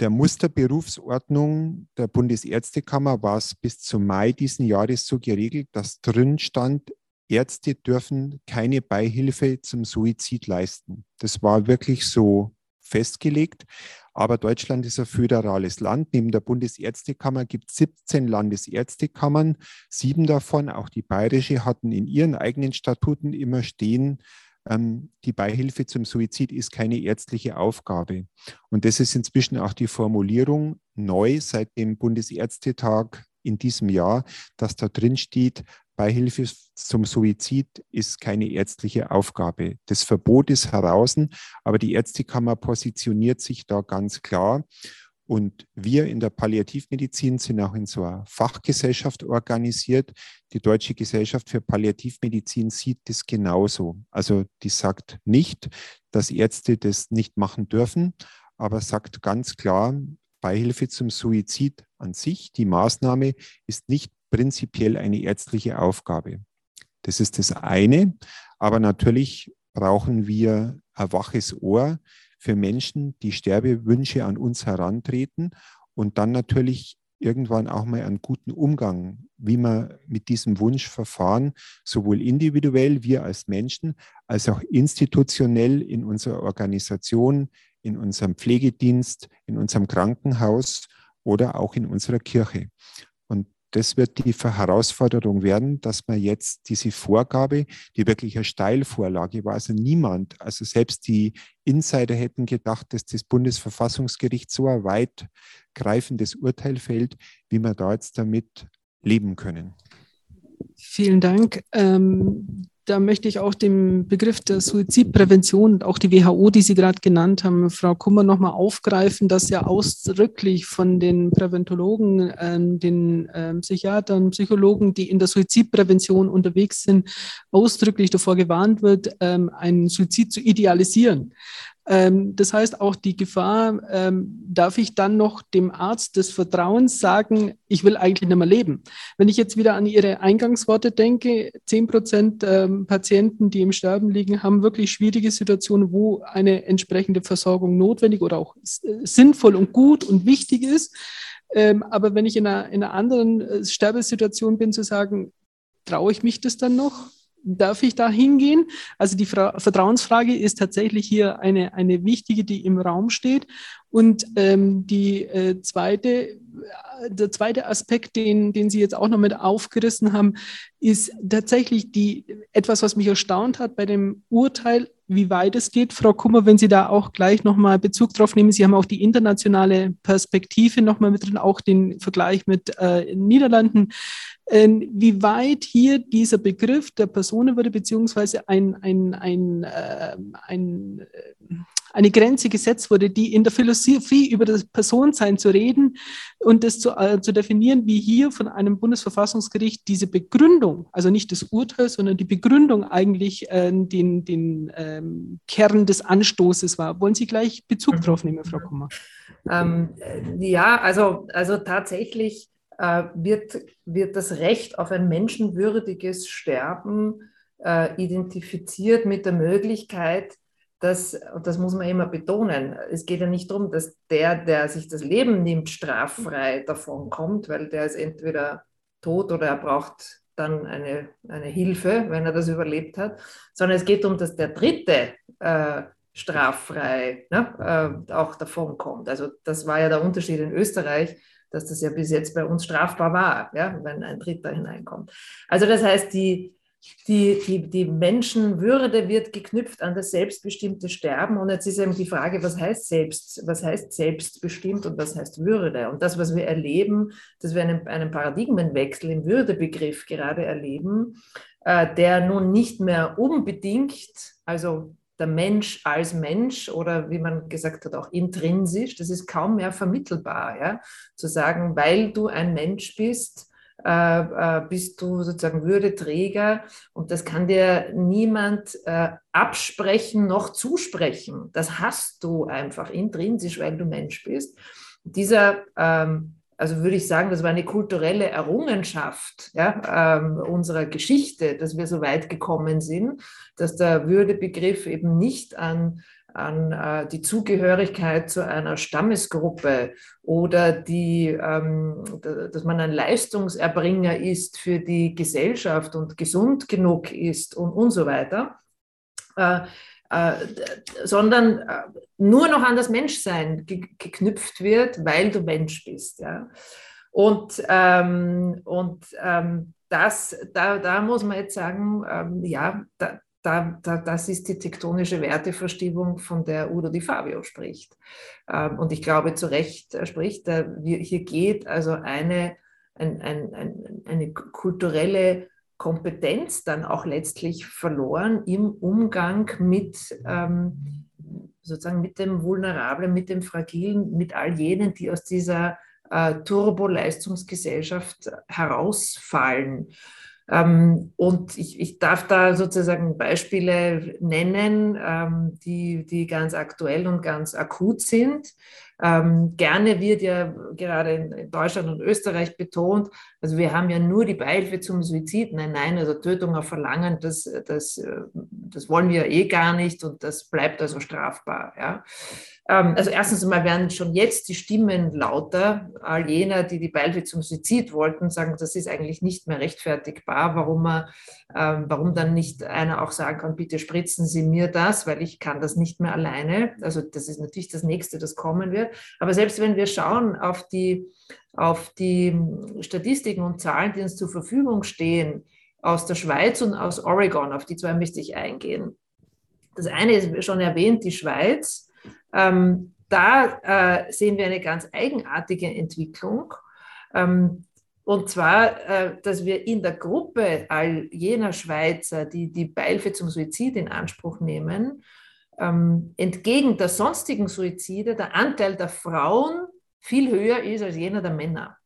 der Musterberufsordnung der Bundesärztekammer war es bis zum Mai diesen Jahres so geregelt, dass drin stand, Ärzte dürfen keine Beihilfe zum Suizid leisten. Das war wirklich so festgelegt. Aber Deutschland ist ein föderales Land. Neben der Bundesärztekammer gibt es 17 Landesärztekammern. Sieben davon, auch die bayerische, hatten in ihren eigenen Statuten immer stehen, ähm, die Beihilfe zum Suizid ist keine ärztliche Aufgabe. Und das ist inzwischen auch die Formulierung neu seit dem Bundesärztetag in diesem Jahr, dass da drin steht, Beihilfe zum Suizid ist keine ärztliche Aufgabe. Das Verbot ist heraus, aber die Ärztekammer positioniert sich da ganz klar. Und wir in der Palliativmedizin sind auch in so einer Fachgesellschaft organisiert. Die Deutsche Gesellschaft für Palliativmedizin sieht das genauso. Also die sagt nicht, dass Ärzte das nicht machen dürfen, aber sagt ganz klar, Beihilfe zum Suizid an sich, die Maßnahme ist nicht prinzipiell eine ärztliche Aufgabe. Das ist das eine. Aber natürlich brauchen wir ein waches Ohr für Menschen, die Sterbewünsche an uns herantreten und dann natürlich irgendwann auch mal einen guten Umgang, wie wir mit diesem Wunsch verfahren, sowohl individuell, wir als Menschen, als auch institutionell in unserer Organisation, in unserem Pflegedienst, in unserem Krankenhaus oder auch in unserer Kirche. Das wird die Herausforderung werden, dass man jetzt diese Vorgabe, die wirklich eine Steilvorlage war, also niemand, also selbst die Insider hätten gedacht, dass das Bundesverfassungsgericht so ein weitgreifendes Urteil fällt, wie wir da jetzt damit leben können. Vielen Dank. Ähm, da möchte ich auch den Begriff der Suizidprävention und auch die WHO, die Sie gerade genannt haben, Frau Kummer, nochmal aufgreifen, dass ja ausdrücklich von den Präventologen, äh, den äh, Psychiatern, Psychologen, die in der Suizidprävention unterwegs sind, ausdrücklich davor gewarnt wird, ähm, einen Suizid zu idealisieren. Ähm, das heißt, auch die Gefahr, ähm, darf ich dann noch dem Arzt des Vertrauens sagen, ich will eigentlich nicht mehr leben. Wenn ich jetzt wieder an Ihre Eingangsworte denke, 10 Prozent ähm, Patienten, die im Sterben liegen, haben wirklich schwierige Situationen, wo eine entsprechende Versorgung notwendig oder auch sinnvoll und gut und wichtig ist. aber wenn ich in einer, in einer anderen äh, Sterbesituation bin, zu sagen, traue ich mich das dann noch? Darf ich da hingehen? Also die Fra Vertrauensfrage ist tatsächlich hier eine, eine wichtige, die im Raum steht. Und ähm, die, äh, zweite, äh, der zweite Aspekt, den, den Sie jetzt auch noch mit aufgerissen haben, ist tatsächlich die, etwas, was mich erstaunt hat bei dem Urteil, wie weit es geht. Frau Kummer, wenn Sie da auch gleich nochmal Bezug drauf nehmen, Sie haben auch die internationale Perspektive nochmal mit drin, auch den Vergleich mit äh, Niederlanden. Ähm, wie weit hier dieser Begriff der Personenwürde beziehungsweise ein, ein, ein, äh, ein, äh, eine Grenze gesetzt wurde, die in der Philosophie über das Personensein zu reden und das zu, äh, zu definieren, wie hier von einem Bundesverfassungsgericht diese Begründung, also nicht das Urteil, sondern die Begründung eigentlich äh, den, den ähm, Kern des Anstoßes war. Wollen Sie gleich Bezug mhm. drauf nehmen, Frau Kummer? Ähm, ja, also, also tatsächlich äh, wird, wird das Recht auf ein menschenwürdiges Sterben äh, identifiziert mit der Möglichkeit, dass, und das muss man immer betonen, es geht ja nicht darum, dass der, der sich das Leben nimmt, straffrei davon kommt, weil der ist entweder tot oder er braucht dann eine, eine Hilfe, wenn er das überlebt hat, sondern es geht darum, dass der Dritte äh, straffrei ne, äh, auch davon kommt. Also das war ja der Unterschied in Österreich dass das ja bis jetzt bei uns strafbar war, ja, wenn ein Dritter hineinkommt. Also das heißt, die, die, die, die Menschenwürde wird geknüpft an das selbstbestimmte Sterben. Und jetzt ist eben die Frage, was heißt selbst, was heißt selbstbestimmt und was heißt Würde? Und das, was wir erleben, dass wir einen, einen Paradigmenwechsel im Würdebegriff gerade erleben, äh, der nun nicht mehr unbedingt, also der Mensch als Mensch oder wie man gesagt hat, auch intrinsisch, das ist kaum mehr vermittelbar. Ja? Zu sagen, weil du ein Mensch bist, äh, äh, bist du sozusagen Würdeträger und das kann dir niemand äh, absprechen noch zusprechen. Das hast du einfach intrinsisch, weil du Mensch bist. Dieser ähm, also würde ich sagen, das war eine kulturelle Errungenschaft ja, ähm, unserer Geschichte, dass wir so weit gekommen sind, dass der Würdebegriff eben nicht an, an äh, die Zugehörigkeit zu einer Stammesgruppe oder die, ähm, dass man ein Leistungserbringer ist für die Gesellschaft und gesund genug ist und, und so weiter. Äh, sondern äh, nur noch an das Menschsein ge geknüpft wird, weil du Mensch bist. Ja? Und, ähm, und ähm, das, da, da muss man jetzt sagen, ähm, ja, da, da, da, das ist die tektonische Werteverstiebung, von der Udo Di Fabio spricht. Ähm, und ich glaube, zu Recht spricht, äh, hier geht also eine, ein, ein, ein, eine kulturelle Kompetenz dann auch letztlich verloren im Umgang mit ähm, sozusagen mit dem Vulnerablen, mit dem Fragilen, mit all jenen, die aus dieser äh, Turbo-Leistungsgesellschaft herausfallen. Ähm, und ich, ich, darf da sozusagen Beispiele nennen, ähm, die, die ganz aktuell und ganz akut sind. Ähm, gerne wird ja gerade in Deutschland und Österreich betont, also wir haben ja nur die Beihilfe zum Suizid. Nein, nein, also Tötung auf Verlangen, das, das, das wollen wir eh gar nicht und das bleibt also strafbar. Ja. Ähm, also erstens einmal werden schon jetzt die Stimmen lauter. All jener, die die Beihilfe zum Suizid wollten, sagen, das ist eigentlich nicht mehr rechtfertigbar. Warum, man, ähm, warum dann nicht einer auch sagen kann, bitte spritzen Sie mir das, weil ich kann das nicht mehr alleine. Also das ist natürlich das Nächste, das kommen wird. Aber selbst wenn wir schauen auf die, auf die Statistiken und Zahlen, die uns zur Verfügung stehen, aus der Schweiz und aus Oregon, auf die zwei möchte ich eingehen. Das eine ist schon erwähnt, die Schweiz. Ähm, da äh, sehen wir eine ganz eigenartige Entwicklung. Ähm, und zwar, äh, dass wir in der Gruppe all jener Schweizer, die die Beihilfe zum Suizid in Anspruch nehmen, ähm, entgegen der sonstigen Suizide der Anteil der Frauen viel höher ist als jener der Männer.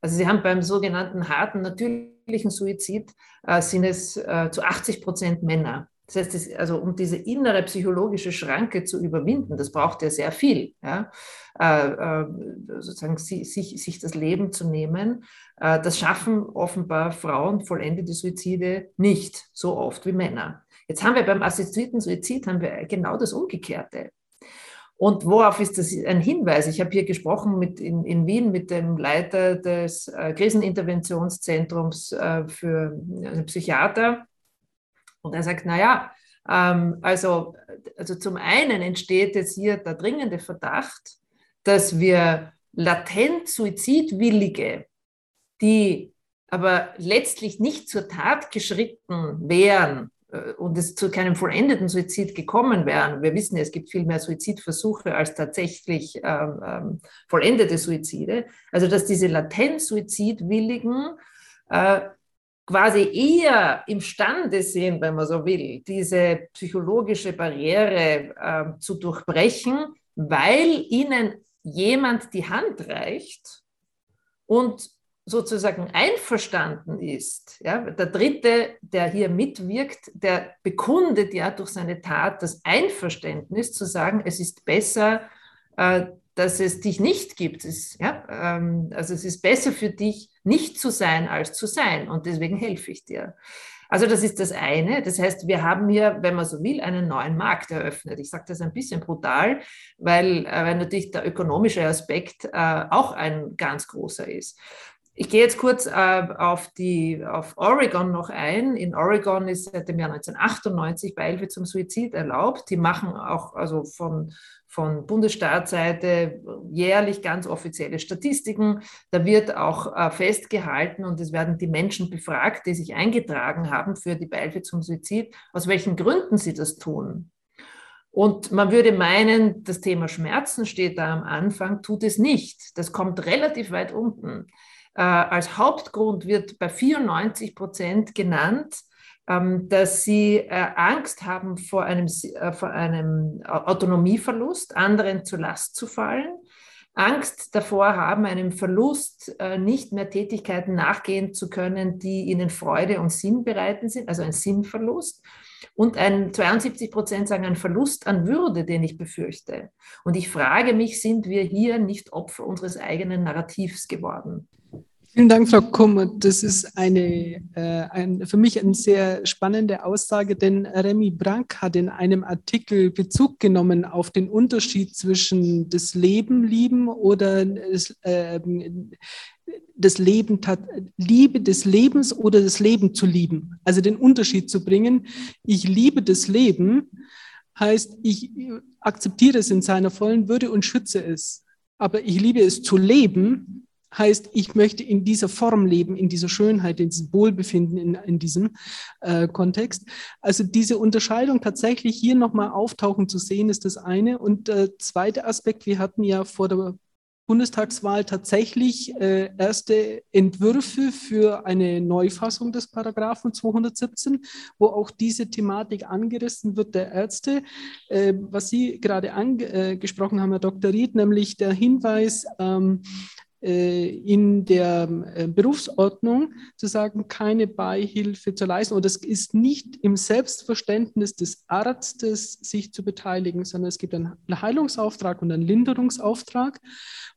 Also sie haben beim sogenannten harten natürlichen Suizid äh, sind es äh, zu 80 Prozent Männer. Das heißt, das, also um diese innere psychologische Schranke zu überwinden, das braucht ja sehr viel, ja? Äh, äh, sozusagen sich, sich, das Leben zu nehmen. Äh, das schaffen offenbar Frauen vollendete Suizide nicht so oft wie Männer. Jetzt haben wir beim assistierten Suizid haben wir genau das Umgekehrte. Und worauf ist das ein Hinweis? Ich habe hier gesprochen mit in, in Wien mit dem Leiter des äh, Kriseninterventionszentrums äh, für äh, Psychiater und er sagt, naja, ähm, also, also zum einen entsteht jetzt hier der dringende Verdacht, dass wir latent Suizidwillige, die aber letztlich nicht zur Tat geschritten wären und es zu keinem vollendeten Suizid gekommen wären. Wir wissen, es gibt viel mehr Suizidversuche als tatsächlich ähm, ähm, vollendete Suizide. Also dass diese latent Suizidwilligen äh, quasi eher imstande sind, wenn man so will, diese psychologische Barriere äh, zu durchbrechen, weil ihnen jemand die Hand reicht und sozusagen einverstanden ist, ja, der Dritte, der hier mitwirkt, der bekundet ja durch seine Tat das Einverständnis zu sagen, es ist besser, äh, dass es dich nicht gibt. Es, ja, ähm, also es ist besser für dich, nicht zu sein, als zu sein. Und deswegen helfe ich dir. Also das ist das eine. Das heißt, wir haben hier, wenn man so will, einen neuen Markt eröffnet. Ich sage das ein bisschen brutal, weil, äh, weil natürlich der ökonomische Aspekt äh, auch ein ganz großer ist. Ich gehe jetzt kurz äh, auf, die, auf Oregon noch ein. In Oregon ist seit dem Jahr 1998 Beihilfe zum Suizid erlaubt. Die machen auch also von, von Bundesstaatsseite jährlich ganz offizielle Statistiken. Da wird auch äh, festgehalten und es werden die Menschen befragt, die sich eingetragen haben für die Beihilfe zum Suizid, aus welchen Gründen sie das tun. Und man würde meinen, das Thema Schmerzen steht da am Anfang, tut es nicht. Das kommt relativ weit unten. Äh, als Hauptgrund wird bei 94 Prozent genannt, ähm, dass sie äh, Angst haben vor einem, äh, vor einem Autonomieverlust, anderen zur Last zu fallen. Angst davor haben, einem Verlust nicht mehr Tätigkeiten nachgehen zu können, die ihnen Freude und Sinn bereiten sind, also ein Sinnverlust. Und ein 72 Prozent sagen ein Verlust an Würde, den ich befürchte. Und ich frage mich, sind wir hier nicht Opfer unseres eigenen Narrativs geworden? Vielen Dank, Frau Kummer. Das ist eine, äh, ein, für mich eine sehr spannende Aussage, denn Remy Brank hat in einem Artikel Bezug genommen auf den Unterschied zwischen das Leben lieben oder das, äh, das Leben, Liebe des Lebens oder das Leben zu lieben. Also den Unterschied zu bringen. Ich liebe das Leben heißt, ich akzeptiere es in seiner vollen Würde und schütze es. Aber ich liebe es zu leben heißt, ich möchte in dieser Form leben, in dieser Schönheit, in diesem Wohlbefinden, in, in diesem äh, Kontext. Also diese Unterscheidung tatsächlich hier nochmal auftauchen zu sehen, ist das eine. Und der äh, zweite Aspekt, wir hatten ja vor der Bundestagswahl tatsächlich äh, erste Entwürfe für eine Neufassung des Paragraphen 217, wo auch diese Thematik angerissen wird der Ärzte. Äh, was Sie gerade angesprochen haben, Herr Dr. Ried, nämlich der Hinweis, ähm, äh, in der äh, Berufsordnung zu sagen, keine Beihilfe zu leisten. Und es ist nicht im Selbstverständnis des Arztes, sich zu beteiligen, sondern es gibt einen Heilungsauftrag und einen Linderungsauftrag.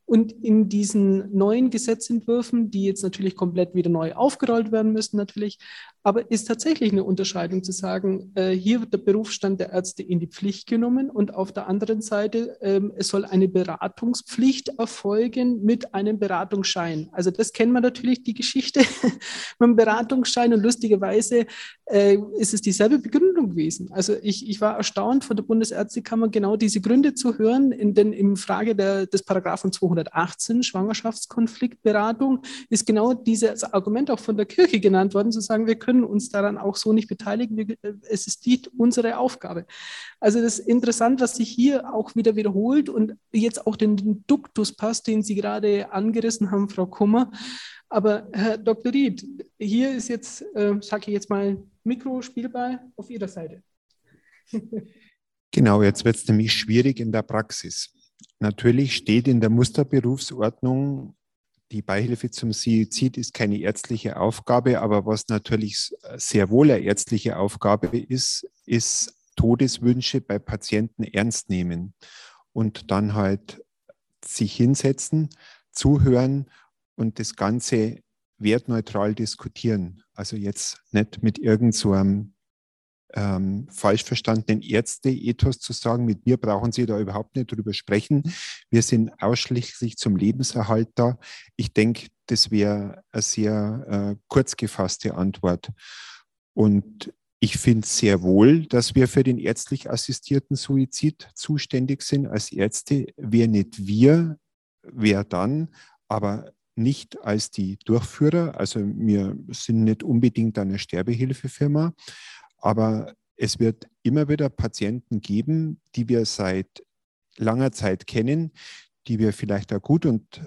Und in diesen neuen Gesetzentwürfen, die jetzt natürlich komplett wieder neu aufgerollt werden müssen, natürlich, Aber ist tatsächlich eine Unterscheidung zu sagen, äh, hier wird der Berufsstand der Ärzte in die Pflicht genommen und auf der anderen Seite, ähm, es soll eine Beratungspflicht erfolgen mit einem Beratungsschein. Also das kennen wir natürlich, die Geschichte mit dem Beratungsschein und lustigerweise äh, ist es dieselbe Begründung gewesen. Also ich, ich war erstaunt von der Bundesärztekammer genau diese Gründe zu hören, in den im Frage der, des Paragraphen 218 Schwangerschaftskonfliktberatung ist genau dieses Argument auch von der Kirche genannt worden, zu sagen, wir können uns daran auch so nicht beteiligen. Äh, es ist nicht unsere Aufgabe. Also das ist interessant, was sich hier auch wieder wiederholt und jetzt auch den Duktus passt, den Sie gerade angerissen haben, Frau Kummer. Aber Herr Dr. Ried, hier ist jetzt, äh, sage ich jetzt mal, Mikrospielball auf Ihrer Seite. genau, jetzt wird es nämlich schwierig in der Praxis. Natürlich steht in der Musterberufsordnung die Beihilfe zum Suizid ist keine ärztliche Aufgabe, aber was natürlich sehr wohl eine ärztliche Aufgabe ist, ist Todeswünsche bei Patienten ernst nehmen und dann halt sich hinsetzen, zuhören und das Ganze wertneutral diskutieren. Also jetzt nicht mit irgendeinem so ähm, falsch verstandenen Ärzte-Ethos zu sagen, mit mir brauchen Sie da überhaupt nicht drüber sprechen. Wir sind ausschließlich zum Lebenserhalt da. Ich denke, das wäre eine sehr äh, kurz gefasste Antwort. Und ich finde sehr wohl, dass wir für den ärztlich assistierten Suizid zuständig sind als Ärzte. Wer nicht wir, wer dann, aber nicht als die Durchführer. Also wir sind nicht unbedingt eine Sterbehilfefirma, aber es wird immer wieder Patienten geben, die wir seit langer Zeit kennen, die wir vielleicht auch gut und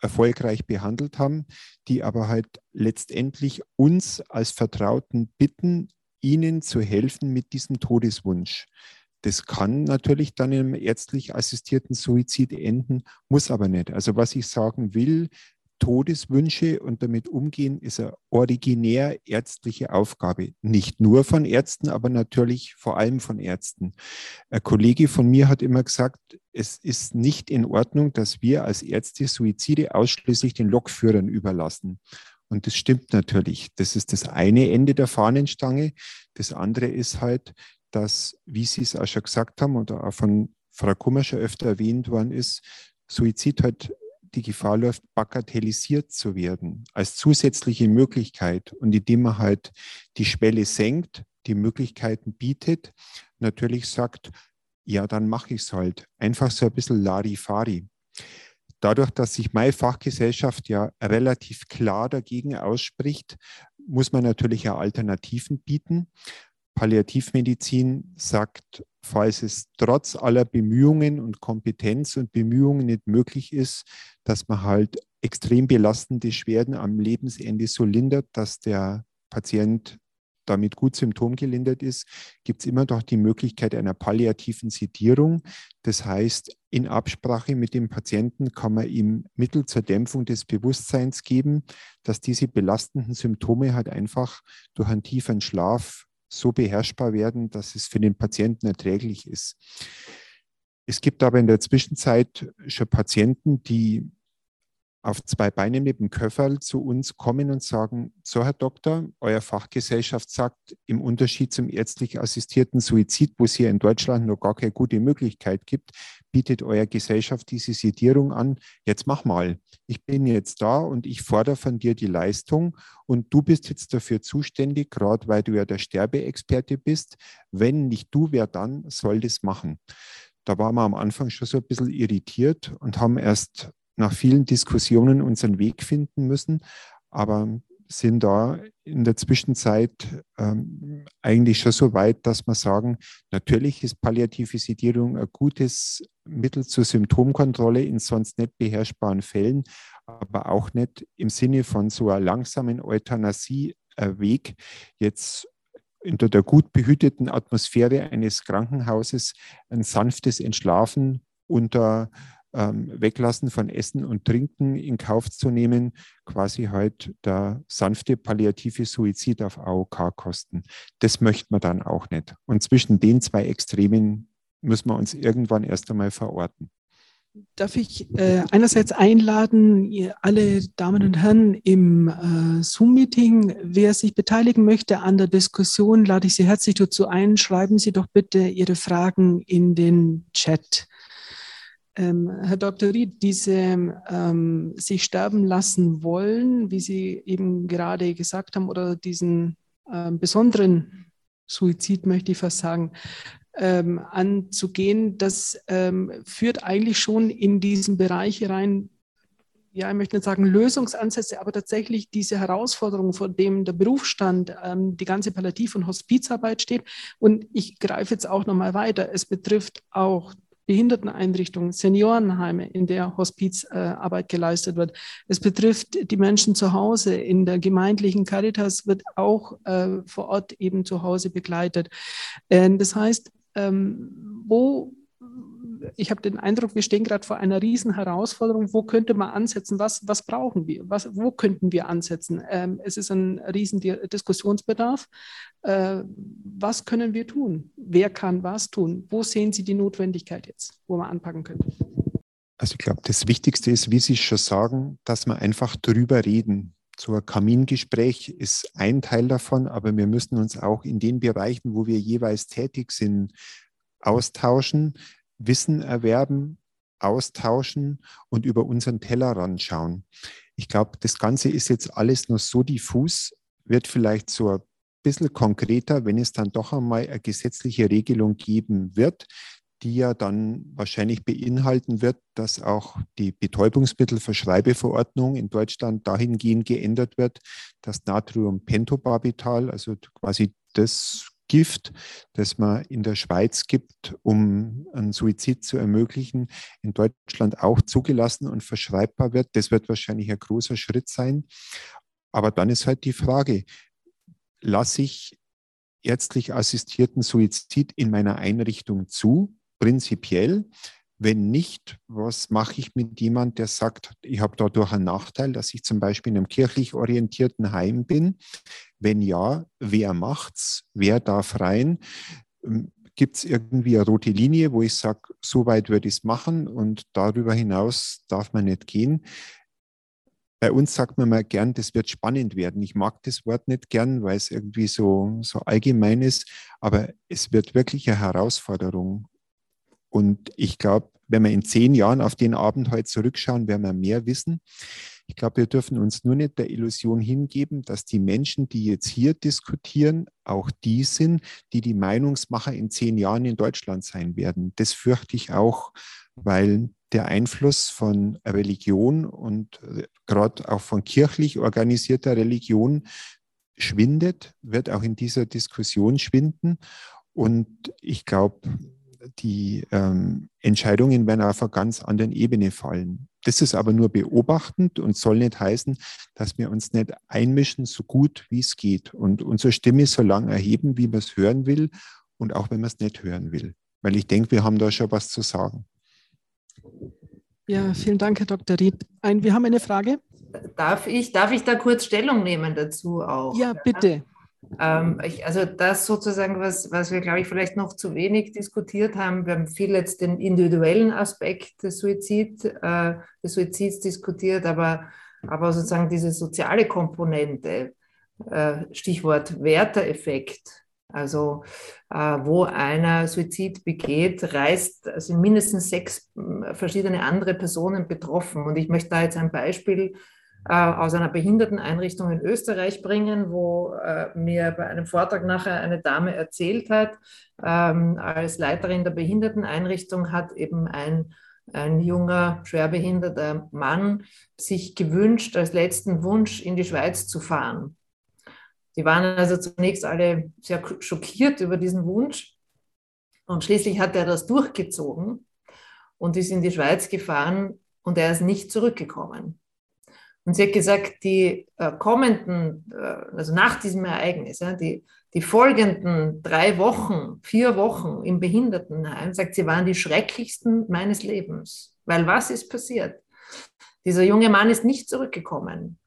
erfolgreich behandelt haben, die aber halt letztendlich uns als Vertrauten bitten, ihnen zu helfen mit diesem Todeswunsch. Das kann natürlich dann im ärztlich assistierten Suizid enden, muss aber nicht. Also was ich sagen will, Todeswünsche und damit umgehen, ist eine originär ärztliche Aufgabe. Nicht nur von Ärzten, aber natürlich vor allem von Ärzten. Ein Kollege von mir hat immer gesagt, es ist nicht in Ordnung, dass wir als Ärzte Suizide ausschließlich den Lokführern überlassen. Und das stimmt natürlich. Das ist das eine Ende der Fahnenstange. Das andere ist halt, dass, wie Sie es auch schon gesagt haben und auch von Frau Kummer schon öfter erwähnt worden ist, Suizid halt die Gefahr läuft, bagatellisiert zu werden als zusätzliche Möglichkeit und indem man halt die Schwelle senkt, die Möglichkeiten bietet, natürlich sagt, ja, dann mache ich es halt. Einfach so ein bisschen Larifari. Dadurch, dass sich meine Fachgesellschaft ja relativ klar dagegen ausspricht, muss man natürlich auch Alternativen bieten. Palliativmedizin sagt, falls es trotz aller Bemühungen und Kompetenz und Bemühungen nicht möglich ist, dass man halt extrem belastende Schwerden am Lebensende so lindert, dass der Patient damit gut symptomgelindert ist, gibt es immer noch die Möglichkeit einer palliativen Sedierung. Das heißt, in Absprache mit dem Patienten kann man ihm Mittel zur Dämpfung des Bewusstseins geben, dass diese belastenden Symptome halt einfach durch einen tiefen Schlaf so beherrschbar werden, dass es für den Patienten erträglich ist. Es gibt aber in der Zwischenzeit schon Patienten, die auf zwei Beinen mit dem Köfferl zu uns kommen und sagen, so Herr Doktor, euer Fachgesellschaft sagt, im Unterschied zum ärztlich assistierten Suizid, wo es hier in Deutschland noch gar keine gute Möglichkeit gibt, bietet euer Gesellschaft diese Sedierung an. Jetzt mach mal. Ich bin jetzt da und ich fordere von dir die Leistung und du bist jetzt dafür zuständig, gerade weil du ja der Sterbeexperte bist. Wenn nicht du, wer dann soll das machen? Da waren wir am Anfang schon so ein bisschen irritiert und haben erst nach vielen Diskussionen unseren Weg finden müssen, aber sind da in der Zwischenzeit ähm, eigentlich schon so weit, dass wir sagen, natürlich ist palliative Sedierung ein gutes Mittel zur Symptomkontrolle in sonst nicht beherrschbaren Fällen, aber auch nicht im Sinne von so einer langsamen Euthanasie ein Weg, jetzt unter der gut behüteten Atmosphäre eines Krankenhauses ein sanftes Entschlafen unter ähm, Weglassen von Essen und Trinken in Kauf zu nehmen, quasi halt der sanfte palliative Suizid auf AOK-Kosten. Das möchte man dann auch nicht. Und zwischen den zwei Extremen müssen wir uns irgendwann erst einmal verorten. darf ich äh, einerseits einladen, alle Damen und Herren im äh, Zoom-Meeting, wer sich beteiligen möchte an der Diskussion, lade ich Sie herzlich dazu ein. Schreiben Sie doch bitte Ihre Fragen in den Chat. Ähm, Herr Dr. Ried, diese ähm, sich sterben lassen wollen, wie Sie eben gerade gesagt haben, oder diesen äh, besonderen Suizid, möchte ich fast sagen, ähm, anzugehen, das ähm, führt eigentlich schon in diesen Bereich rein, ja, ich möchte nicht sagen Lösungsansätze, aber tatsächlich diese Herausforderung, vor dem der Berufsstand, ähm, die ganze Palliativ- und Hospizarbeit steht. Und ich greife jetzt auch nochmal weiter. Es betrifft auch Behinderteneinrichtungen, Seniorenheime, in der Hospizarbeit geleistet wird. Es betrifft die Menschen zu Hause. In der gemeindlichen Caritas wird auch äh, vor Ort eben zu Hause begleitet. Äh, das heißt, ähm, wo ich habe den Eindruck, wir stehen gerade vor einer riesen Herausforderung. Wo könnte man ansetzen? Was, was brauchen wir? Was, wo könnten wir ansetzen? Ähm, es ist ein riesen Diskussionsbedarf. Äh, was können wir tun? Wer kann was tun? Wo sehen Sie die Notwendigkeit jetzt, wo man anpacken könnte? Also ich glaube, das Wichtigste ist, wie Sie schon sagen, dass wir einfach drüber reden. So ein Kamingespräch ist ein Teil davon, aber wir müssen uns auch in den Bereichen, wo wir jeweils tätig sind, austauschen, Wissen erwerben, austauschen und über unseren Tellerrand schauen. Ich glaube, das Ganze ist jetzt alles nur so diffus, wird vielleicht so ein bisschen konkreter, wenn es dann doch einmal eine gesetzliche Regelung geben wird, die ja dann wahrscheinlich beinhalten wird, dass auch die Betäubungsmittelverschreibeverordnung in Deutschland dahingehend geändert wird, dass Natriumpentobarbital, also quasi das Gift, das man in der Schweiz gibt, um einen Suizid zu ermöglichen, in Deutschland auch zugelassen und verschreibbar wird. Das wird wahrscheinlich ein großer Schritt sein. Aber dann ist halt die Frage, lasse ich ärztlich assistierten Suizid in meiner Einrichtung zu? prinzipiell. Wenn nicht, was mache ich mit jemandem, der sagt, ich habe dadurch einen Nachteil, dass ich zum Beispiel in einem kirchlich orientierten Heim bin? Wenn ja, wer macht's? Wer darf rein? Ähm, Gibt es irgendwie eine rote Linie, wo ich sage, so weit würde ich es machen und darüber hinaus darf man nicht gehen? Bei uns sagt man mal gern, das wird spannend werden. Ich mag das Wort nicht gern, weil es irgendwie so, so allgemein ist, aber es wird wirklich eine Herausforderung. Und ich glaube, wenn wir in zehn Jahren auf den Abend heute zurückschauen, werden wir mehr wissen. Ich glaube, wir dürfen uns nur nicht der Illusion hingeben, dass die Menschen, die jetzt hier diskutieren, auch die sind, die die Meinungsmacher in zehn Jahren in Deutschland sein werden. Das fürchte ich auch, weil der Einfluss von Religion und äh, gerade auch von kirchlich organisierter Religion schwindet, wird auch in dieser Diskussion schwinden. Und ich glaube, die ähm, Entscheidungen werden auf einer ganz anderen Ebene fallen. Das ist aber nur beobachtend und soll nicht heißen, dass wir uns nicht einmischen, so gut wie es geht und unsere Stimme so lange erheben, wie man es hören will und auch wenn man es nicht hören will. Weil ich denke, wir haben da schon was zu sagen. Ja, vielen Dank, Herr Dr. Ried. Ein, wir haben eine Frage. Darf ich, darf ich da kurz Stellung nehmen dazu auch? Ja, bitte. Ähm, ich, also das sozusagen, was, was wir, glaube ich, vielleicht noch zu wenig diskutiert haben. Wir haben viel jetzt den individuellen Aspekt des, Suizid, äh, des Suizids diskutiert, aber, aber sozusagen diese soziale Komponente, äh, Stichwort Werteeffekt, also äh, wo einer Suizid begeht, reißt, also mindestens sechs verschiedene andere Personen betroffen. Und ich möchte da jetzt ein Beispiel aus einer Behinderteneinrichtung in Österreich bringen, wo äh, mir bei einem Vortrag nachher eine Dame erzählt hat, ähm, als Leiterin der Behinderteneinrichtung hat eben ein, ein junger, schwerbehinderter Mann sich gewünscht, als letzten Wunsch in die Schweiz zu fahren. Die waren also zunächst alle sehr schockiert über diesen Wunsch. Und schließlich hat er das durchgezogen und ist in die Schweiz gefahren und er ist nicht zurückgekommen. Und sie hat gesagt, die äh, kommenden, äh, also nach diesem Ereignis, die, die folgenden drei Wochen, vier Wochen im Behindertenheim, sagt sie, waren die schrecklichsten meines Lebens. Weil was ist passiert? Dieser junge Mann ist nicht zurückgekommen.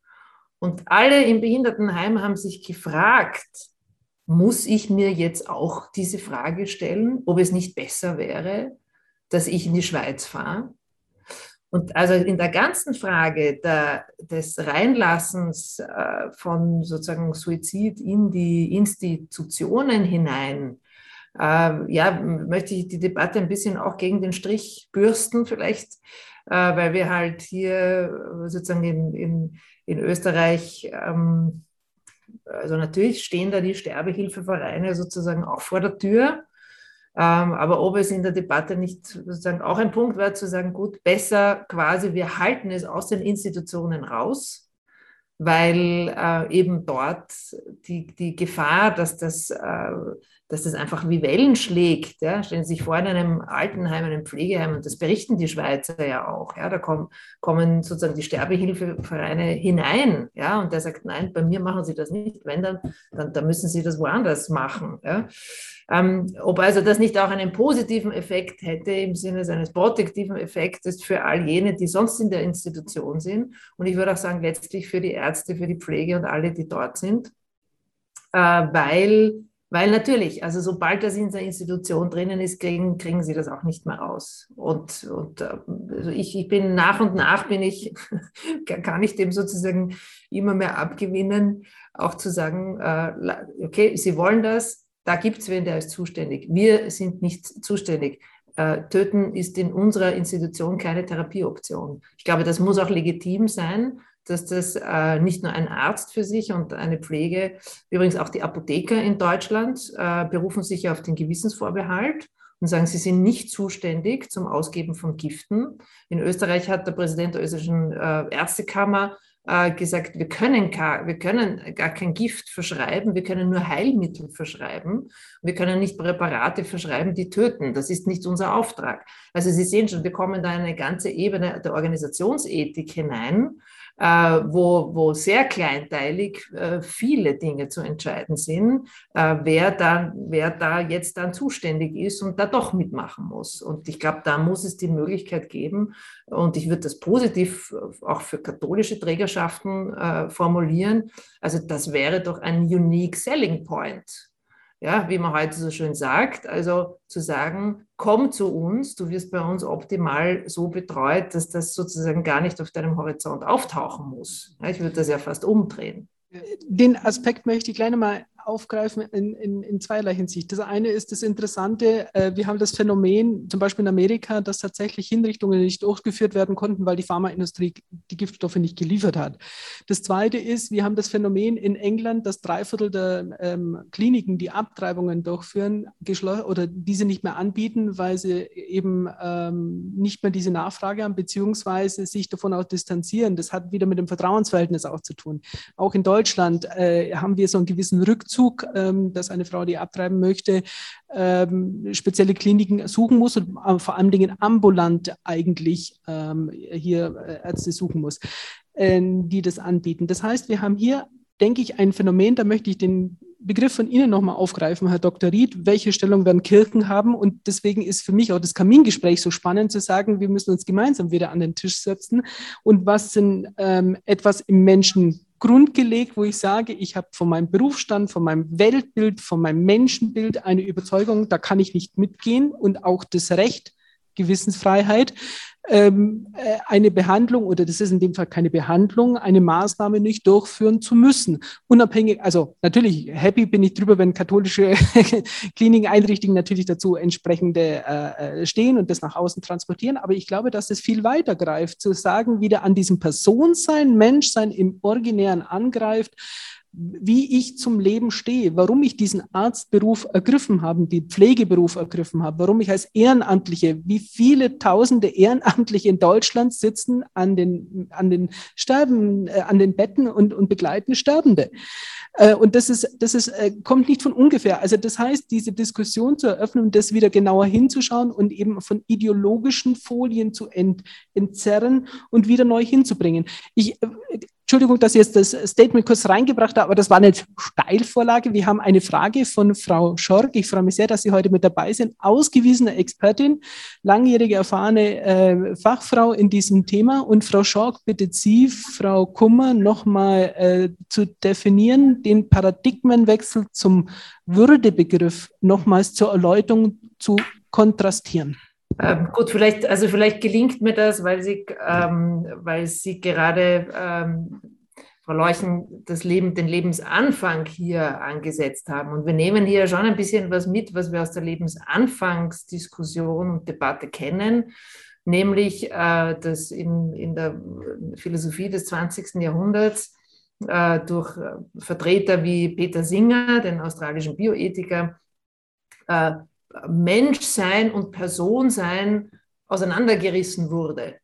Und alle im Behindertenheim haben sich gefragt, muss ich mir jetzt auch diese Frage stellen, ob es nicht besser wäre, dass ich in die Schweiz fahre? Und also in der ganzen Frage der, des Reinlassens äh, von sozusagen Suizid in die Institutionen hinein, äh, ja, möchte ich die Debatte ein bisschen auch gegen den Strich bürsten vielleicht, äh, weil wir halt hier sozusagen in, in, in Österreich ähm, also natürlich stehen da die Sterbehilfevereine sozusagen auch vor der Tür. Ähm, aber ob es in der Debatte nicht sozusagen auch ein Punkt wäre, zu sagen, gut, besser quasi, wir halten es aus den Institutionen raus, weil äh, eben dort die, die Gefahr, dass das äh, dass das einfach wie Wellen schlägt. Ja? Stellen Sie sich vor, in einem Altenheim, einem Pflegeheim, und das berichten die Schweizer ja auch, ja? da kommen, kommen sozusagen die Sterbehilfevereine hinein. Ja? Und der sagt, nein, bei mir machen Sie das nicht. Wenn, dann, dann, dann müssen Sie das woanders machen. Ja? Ähm, ob also das nicht auch einen positiven Effekt hätte im Sinne eines protektiven Effektes für all jene, die sonst in der Institution sind. Und ich würde auch sagen, letztlich für die Ärzte, für die Pflege und alle, die dort sind. Äh, weil weil natürlich, also sobald das in der Institution drinnen ist, kriegen, kriegen sie das auch nicht mehr raus. Und, und also ich, ich bin nach und nach bin ich, kann ich dem sozusagen immer mehr abgewinnen, auch zu sagen, äh, okay, sie wollen das, da gibt es wen, der ist zuständig. Wir sind nicht zuständig. Äh, töten ist in unserer Institution keine Therapieoption. Ich glaube, das muss auch legitim sein dass das äh, nicht nur ein Arzt für sich und eine Pflege, übrigens auch die Apotheker in Deutschland äh, berufen sich auf den Gewissensvorbehalt und sagen, sie sind nicht zuständig zum Ausgeben von Giften. In Österreich hat der Präsident der österreichischen äh, Ärztekammer äh, gesagt, wir können, gar, wir können gar kein Gift verschreiben, wir können nur Heilmittel verschreiben. Wir können nicht Präparate verschreiben, die töten. Das ist nicht unser Auftrag. Also Sie sehen schon, wir kommen da in eine ganze Ebene der Organisationsethik hinein wo, wo sehr kleinteilig äh, viele Dinge zu entscheiden sind, äh, wer, da, wer da jetzt dann zuständig ist und da doch mitmachen muss. Und ich glaube, da muss es die Möglichkeit geben, und ich würde das positiv auch für katholische Trägerschaften formulieren. Also das wäre doch ein unique selling point ja, wie man heute so schön sagt. Also zu sagen, komm zu uns, du wirst bei uns optimal so betreut, dass das sozusagen gar nicht auf deinem Horizont auftauchen muss. Ja, ich würde das ja fast umdrehen. Den Aspekt möchte ich gleich nochmal aufgreifen in, in, in zweierlei Hinsicht. Das eine ist das Interessante, äh, wir haben das Phänomen, zum Beispiel in Amerika, dass tatsächlich Hinrichtungen nicht durchgeführt werden konnten, weil die Pharmaindustrie die Giftstoffe nicht geliefert hat. Das zweite ist, wir haben das Phänomen in England, dass drei Viertel der ähm, Kliniken, die Abtreibungen durchführen, oder diese nicht mehr anbieten, weil sie eben ähm, nicht mehr diese Nachfrage haben, beziehungsweise sich davon auch distanzieren. Das hat wieder mit dem Vertrauensverhältnis auch zu tun. Auch in Deutschland äh, haben wir so einen gewissen Rückzug Rückzug, ähm, dass eine Frau, die abtreiben möchte, ähm, spezielle Kliniken suchen muss und äh, vor allen Dingen ambulant eigentlich ähm, hier äh, Ärzte suchen muss, äh, die das anbieten. Das heißt, wir haben hier, denke ich, ein Phänomen, da möchte ich den Begriff von Ihnen nochmal aufgreifen, Herr Dr. Ried. Welche Stellung werden Kirchen haben? Und deswegen ist für mich auch das Kamingespräch so spannend zu sagen, wir müssen uns gemeinsam wieder an den Tisch setzen. Und was sind ähm, etwas im Menschen Grund gelegt, wo ich sage, ich habe von meinem Berufsstand, von meinem Weltbild, von meinem Menschenbild eine Überzeugung, da kann ich nicht mitgehen. Und auch das Recht, Gewissensfreiheit, ähm, äh, eine Behandlung, oder das ist in dem Fall keine Behandlung, eine Maßnahme nicht durchführen zu müssen. Unabhängig, also natürlich happy bin ich drüber, wenn katholische Kliniken, Einrichtungen natürlich dazu entsprechende äh, äh, stehen und das nach außen transportieren. Aber ich glaube, dass es viel weiter greift, zu sagen, wieder an diesem Personsein, Menschsein im Originären angreift, wie ich zum Leben stehe, warum ich diesen Arztberuf ergriffen habe, den Pflegeberuf ergriffen habe, warum ich als Ehrenamtliche, wie viele tausende Ehrenamtliche in Deutschland sitzen an den, an den Sterben, äh, an den Betten und, und begleiten Sterbende. Äh, und das ist, das ist, äh, kommt nicht von ungefähr. Also das heißt, diese Diskussion zu eröffnen, das wieder genauer hinzuschauen und eben von ideologischen Folien zu ent, entzerren und wieder neu hinzubringen. Ich, äh, Entschuldigung, dass ich jetzt das Statement kurz reingebracht habe, aber das war eine Steilvorlage. Wir haben eine Frage von Frau Schork. Ich freue mich sehr, dass Sie heute mit dabei sind. Ausgewiesene Expertin, langjährige erfahrene äh, Fachfrau in diesem Thema. Und Frau Schork bittet Sie, Frau Kummer, nochmal äh, zu definieren, den Paradigmenwechsel zum Würdebegriff nochmals zur Erläuterung zu kontrastieren. Ähm, gut, vielleicht, also vielleicht gelingt mir das, weil Sie, ähm, weil Sie gerade, ähm, Frau Leuchen, das Leben, den Lebensanfang hier angesetzt haben. Und wir nehmen hier schon ein bisschen was mit, was wir aus der Lebensanfangsdiskussion und Debatte kennen, nämlich, äh, dass in, in der Philosophie des 20. Jahrhunderts äh, durch Vertreter wie Peter Singer, den australischen Bioethiker, äh, Menschsein und Personsein auseinandergerissen wurde.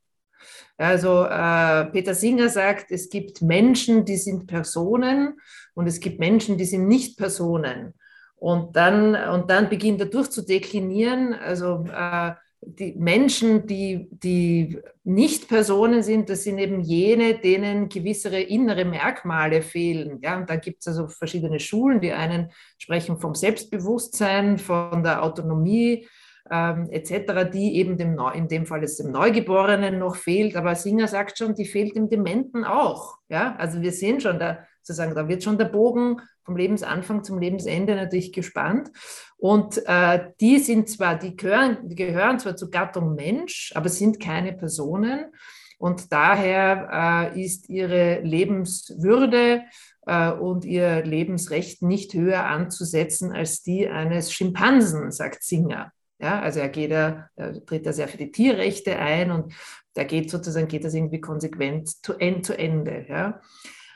Also äh, Peter Singer sagt, es gibt Menschen, die sind Personen und es gibt Menschen, die sind nicht Personen. Und dann, und dann beginnt er durchzudeklinieren, also äh, die Menschen, die, die nicht Personen sind, das sind eben jene, denen gewissere innere Merkmale fehlen. Ja, und da gibt es also verschiedene Schulen. Die einen sprechen vom Selbstbewusstsein, von der Autonomie ähm, etc., die eben dem Neu, in dem Fall dem Neugeborenen noch fehlt. Aber Singer sagt schon, die fehlt dem Dementen auch. Ja, also wir sehen schon, da, sozusagen, da wird schon der Bogen vom Lebensanfang zum Lebensende natürlich gespannt. Und äh, die sind zwar, die gehören, die gehören zwar zur Gattung Mensch, aber sind keine Personen. Und daher äh, ist ihre Lebenswürde äh, und ihr Lebensrecht nicht höher anzusetzen als die eines Schimpansen, sagt Singer. Ja, also er geht er, er tritt da sehr für die Tierrechte ein und da geht sozusagen geht das irgendwie konsequent zu, end, Ende. Ja.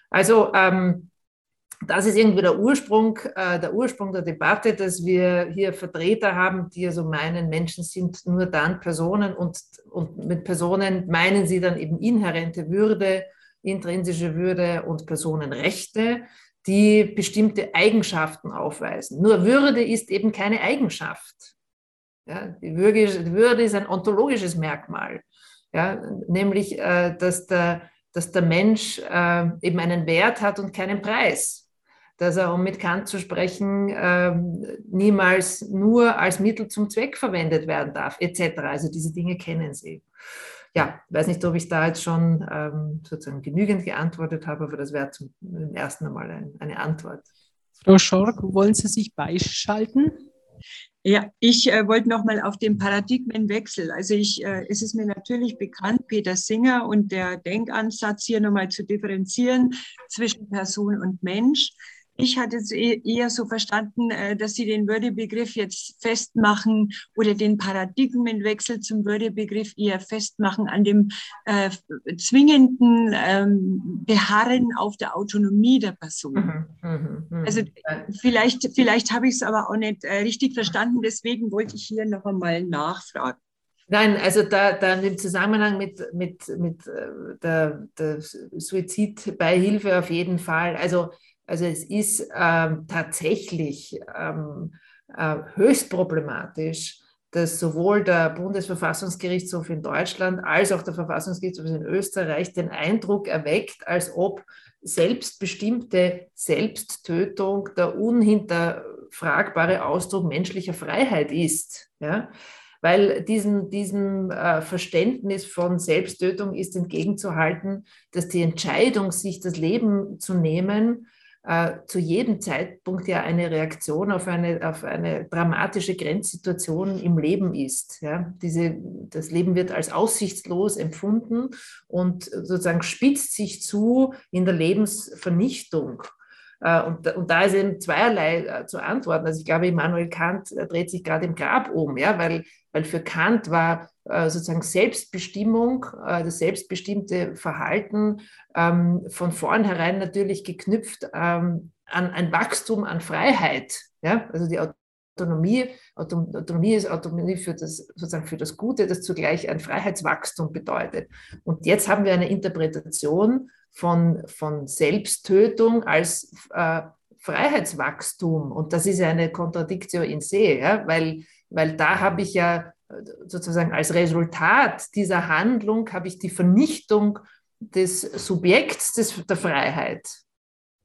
Also ähm, das ist irgendwie der Ursprung, äh, der Ursprung der Debatte, dass wir hier Vertreter haben, die also meinen, Menschen sind nur dann Personen und, und mit Personen meinen sie dann eben inhärente Würde, intrinsische Würde und Personenrechte, die bestimmte Eigenschaften aufweisen. Nur Würde ist eben keine Eigenschaft. Ja, die, Würde, ist ein ontologisches Merkmal, ja, nämlich, äh, dass, der, dass der Mensch äh, eben einen Wert hat und keinen Preis dass er, um mit Kant zu sprechen, ähm, niemals nur als Mittel zum Zweck verwendet werden darf, etc. Also diese Dinge kennen Sie. Ja, weiß nicht, ob ich da jetzt schon ähm, sozusagen genügend geantwortet habe, aber das wäre zum ersten Mal ein, eine Antwort. Frau Schork, wollen Sie sich beischalten? Ja, ich äh, wollte noch mal auf den Paradigmenwechsel. Also ich, äh, es ist mir natürlich bekannt, Peter Singer und der Denkansatz hier nochmal zu differenzieren zwischen Person und Mensch. Ich hatte es e-, eher so verstanden, äh, dass Sie den Würdebegriff jetzt festmachen oder den Paradigmenwechsel zum Würdebegriff eher festmachen an dem äh, zwingenden ähm, Beharren auf der Autonomie der Person. Mhm, mh, mh. Also vielleicht, vielleicht habe ich es aber auch nicht äh, richtig verstanden, deswegen wollte ich hier noch einmal nachfragen. Nein, also da, da im Zusammenhang mit, mit, mit äh, der, der Suizidbeihilfe auf jeden Fall. Also also es ist ähm, tatsächlich ähm, äh, höchst problematisch, dass sowohl der Bundesverfassungsgerichtshof in Deutschland als auch der Verfassungsgerichtshof in Österreich den Eindruck erweckt, als ob selbstbestimmte Selbsttötung der unhinterfragbare Ausdruck menschlicher Freiheit ist. Ja? Weil diesem, diesem äh, Verständnis von Selbsttötung ist entgegenzuhalten, dass die Entscheidung, sich das Leben zu nehmen, äh, zu jedem Zeitpunkt ja eine Reaktion auf eine, auf eine dramatische Grenzsituation im Leben ist. Ja? Diese, das Leben wird als aussichtslos empfunden und sozusagen spitzt sich zu in der Lebensvernichtung. Äh, und, und da ist eben zweierlei äh, zu antworten. Also ich glaube, Immanuel Kant dreht sich gerade im Grab um, ja, weil, weil für Kant war äh, sozusagen Selbstbestimmung, äh, das selbstbestimmte Verhalten ähm, von vornherein natürlich geknüpft ähm, an ein Wachstum an Freiheit. Ja? Also die Autonomie, Autonomie ist Autonomie für das, sozusagen für das Gute, das zugleich ein Freiheitswachstum bedeutet. Und jetzt haben wir eine Interpretation von, von Selbsttötung als äh, Freiheitswachstum. Und das ist eine Kontradiktion in se, ja? weil, weil da habe ich ja sozusagen als Resultat dieser Handlung habe ich die Vernichtung des Subjekts des, der Freiheit.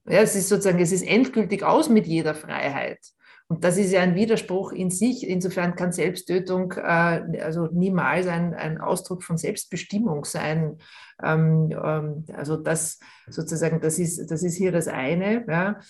Ja, es ist sozusagen, es ist endgültig aus mit jeder Freiheit. Und das ist ja ein Widerspruch in sich. Insofern kann Selbsttötung äh, also niemals ein, ein Ausdruck von Selbstbestimmung sein. Ähm, ähm, also das sozusagen, das ist, das ist hier das eine. Ja.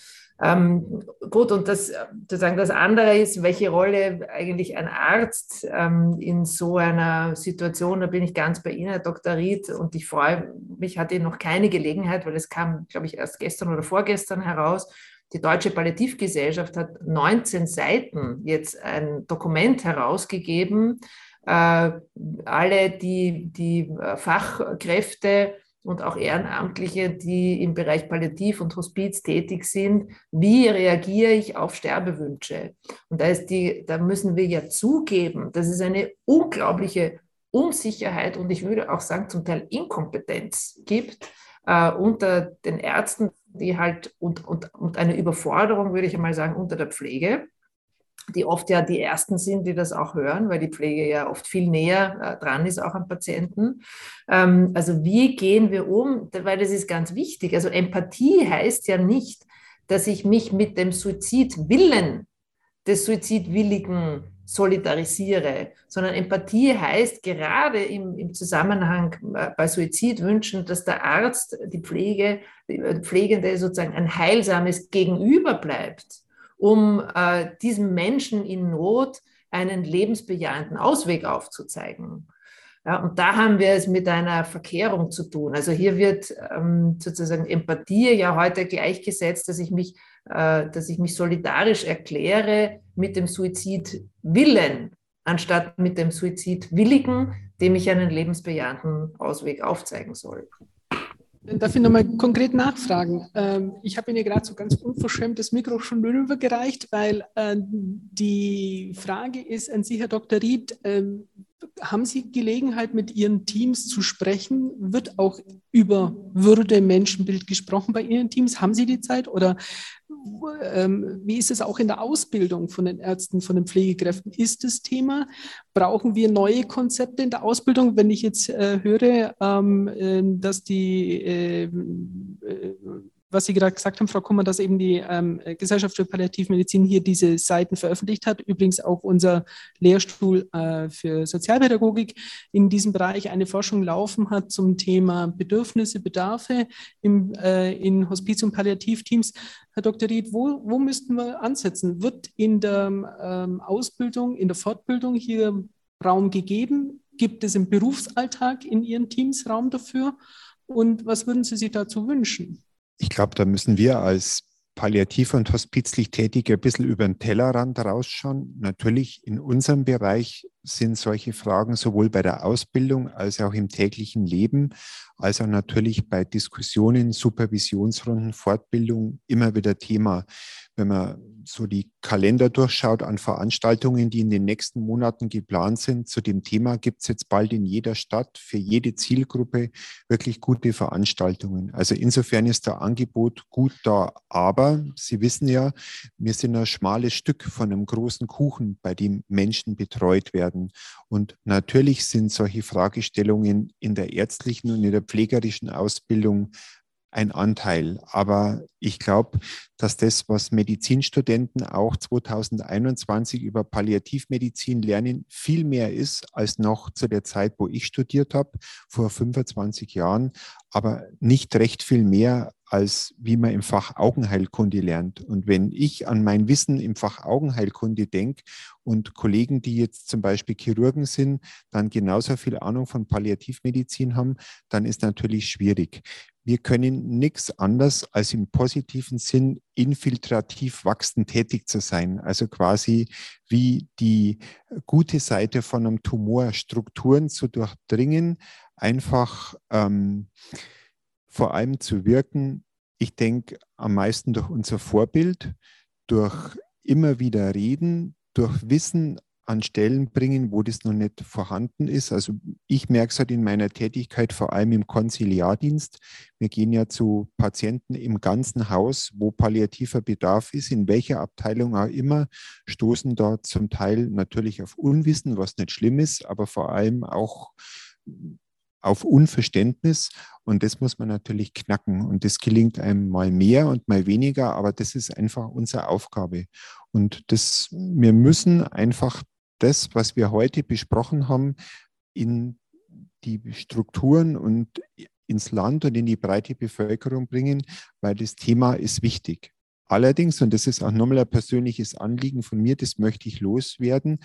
Ähm, gut, und das, sozusagen das andere ist, welche Rolle eigentlich ein Arzt ähm, in so einer Situation, da bin ich ganz bei Ihnen, Herr Dr. Ried, und ich freue mich, hatte noch keine Gelegenheit, weil es kam, glaube ich, erst gestern oder vorgestern heraus. Die Deutsche Palliativgesellschaft hat 19 Seiten jetzt ein Dokument herausgegeben, alle die, die Fachkräfte, und auch Ehrenamtliche, die im Bereich Palliativ und Hospiz tätig sind. Wie reagiere ich auf Sterbewünsche? Und da, ist die, da müssen wir ja zugeben, dass es eine unglaubliche Unsicherheit und ich würde auch sagen zum Teil Inkompetenz gibt äh, unter den Ärzten, die halt und, und, und eine Überforderung, würde ich einmal sagen, unter der Pflege die oft ja die Ersten sind, die das auch hören, weil die Pflege ja oft viel näher äh, dran ist, auch am Patienten. Ähm, also wie gehen wir um? Weil das ist ganz wichtig. Also Empathie heißt ja nicht, dass ich mich mit dem Suizidwillen des Suizidwilligen solidarisiere, sondern Empathie heißt gerade im, im Zusammenhang äh, bei Suizidwünschen, dass der Arzt, die Pflege, die äh, Pflegende sozusagen ein heilsames Gegenüber bleibt um äh, diesem Menschen in Not einen lebensbejahenden Ausweg aufzuzeigen. Ja, und da haben wir es mit einer Verkehrung zu tun. Also hier wird ähm, sozusagen Empathie ja heute gleichgesetzt, dass ich mich, äh, dass ich mich solidarisch erkläre mit dem Suizidwillen, anstatt mit dem Suizidwilligen, dem ich einen lebensbejahenden Ausweg aufzeigen soll. Darf ich nochmal konkret nachfragen? Ähm, ich habe Ihnen gerade so ganz unverschämt das Mikro schon rübergereicht, weil äh, die Frage ist an Sie, Herr Dr. Ried, ähm, haben Sie Gelegenheit, mit Ihren Teams zu sprechen? Wird auch über Würde, Menschenbild gesprochen bei Ihren Teams? Haben Sie die Zeit? Oder ähm, wie ist es auch in der Ausbildung von den Ärzten, von den Pflegekräften? Ist das Thema? Brauchen wir neue Konzepte in der Ausbildung? Wenn ich jetzt äh, höre, ähm, äh, dass die ähm, äh, was Sie gerade gesagt haben, Frau Kummer, dass eben die ähm, Gesellschaft für Palliativmedizin hier diese Seiten veröffentlicht hat. Übrigens auch unser Lehrstuhl äh, für Sozialpädagogik in diesem Bereich eine Forschung laufen hat zum Thema Bedürfnisse, Bedarfe im, äh, in Hospiz- und Palliativteams. Herr Dr. Ried, wo, wo müssten wir ansetzen? Wird in der ähm, Ausbildung, in der Fortbildung hier Raum gegeben? Gibt es im Berufsalltag in Ihren Teams Raum dafür? Und was würden Sie sich dazu wünschen? Ich glaube, da müssen wir als palliativ und hospizlich Tätige ein bisschen über den Tellerrand rausschauen. Natürlich in unserem Bereich sind solche Fragen sowohl bei der Ausbildung als auch im täglichen Leben, als auch natürlich bei Diskussionen, Supervisionsrunden, Fortbildung immer wieder Thema. Wenn man so die Kalender durchschaut an Veranstaltungen, die in den nächsten Monaten geplant sind, zu dem Thema gibt es jetzt bald in jeder Stadt für jede Zielgruppe wirklich gute Veranstaltungen. Also insofern ist der Angebot gut da. Aber Sie wissen ja, wir sind ein schmales Stück von einem großen Kuchen, bei dem Menschen betreut werden werden. Und natürlich sind solche Fragestellungen in der ärztlichen und in der pflegerischen Ausbildung ein Anteil. Aber ich glaube, dass das, was Medizinstudenten auch 2021 über Palliativmedizin lernen, viel mehr ist als noch zu der Zeit, wo ich studiert habe, vor 25 Jahren, aber nicht recht viel mehr als wie man im Fach Augenheilkunde lernt. Und wenn ich an mein Wissen im Fach Augenheilkunde denke und Kollegen, die jetzt zum Beispiel Chirurgen sind, dann genauso viel Ahnung von Palliativmedizin haben, dann ist natürlich schwierig. Wir können nichts anderes als im positiven Sinn infiltrativ wachsend tätig zu sein. Also quasi wie die gute Seite von einem Tumor Strukturen zu durchdringen, einfach ähm, vor allem zu wirken, ich denke, am meisten durch unser Vorbild, durch immer wieder reden, durch Wissen an Stellen bringen, wo das noch nicht vorhanden ist. Also ich merke es halt in meiner Tätigkeit vor allem im Konziliardienst. Wir gehen ja zu Patienten im ganzen Haus, wo palliativer Bedarf ist, in welcher Abteilung auch immer, stoßen dort zum Teil natürlich auf Unwissen, was nicht schlimm ist, aber vor allem auch auf Unverständnis und das muss man natürlich knacken und das gelingt einem mal mehr und mal weniger, aber das ist einfach unsere Aufgabe und das, wir müssen einfach das, was wir heute besprochen haben, in die Strukturen und ins Land und in die breite Bevölkerung bringen, weil das Thema ist wichtig. Allerdings, und das ist auch nochmal ein persönliches Anliegen von mir, das möchte ich loswerden,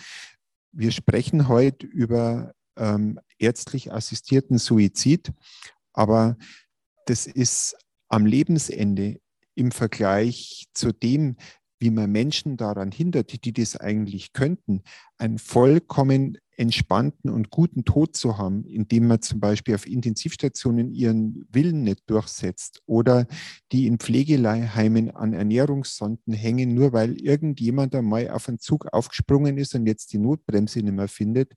wir sprechen heute über ähm, ärztlich assistierten Suizid. Aber das ist am Lebensende im Vergleich zu dem, wie man Menschen daran hindert, die das eigentlich könnten, ein vollkommen entspannten und guten Tod zu haben, indem man zum Beispiel auf Intensivstationen ihren Willen nicht durchsetzt oder die in Pflegeheimen an Ernährungssonden hängen, nur weil irgendjemand einmal auf einen Zug aufgesprungen ist und jetzt die Notbremse nicht mehr findet.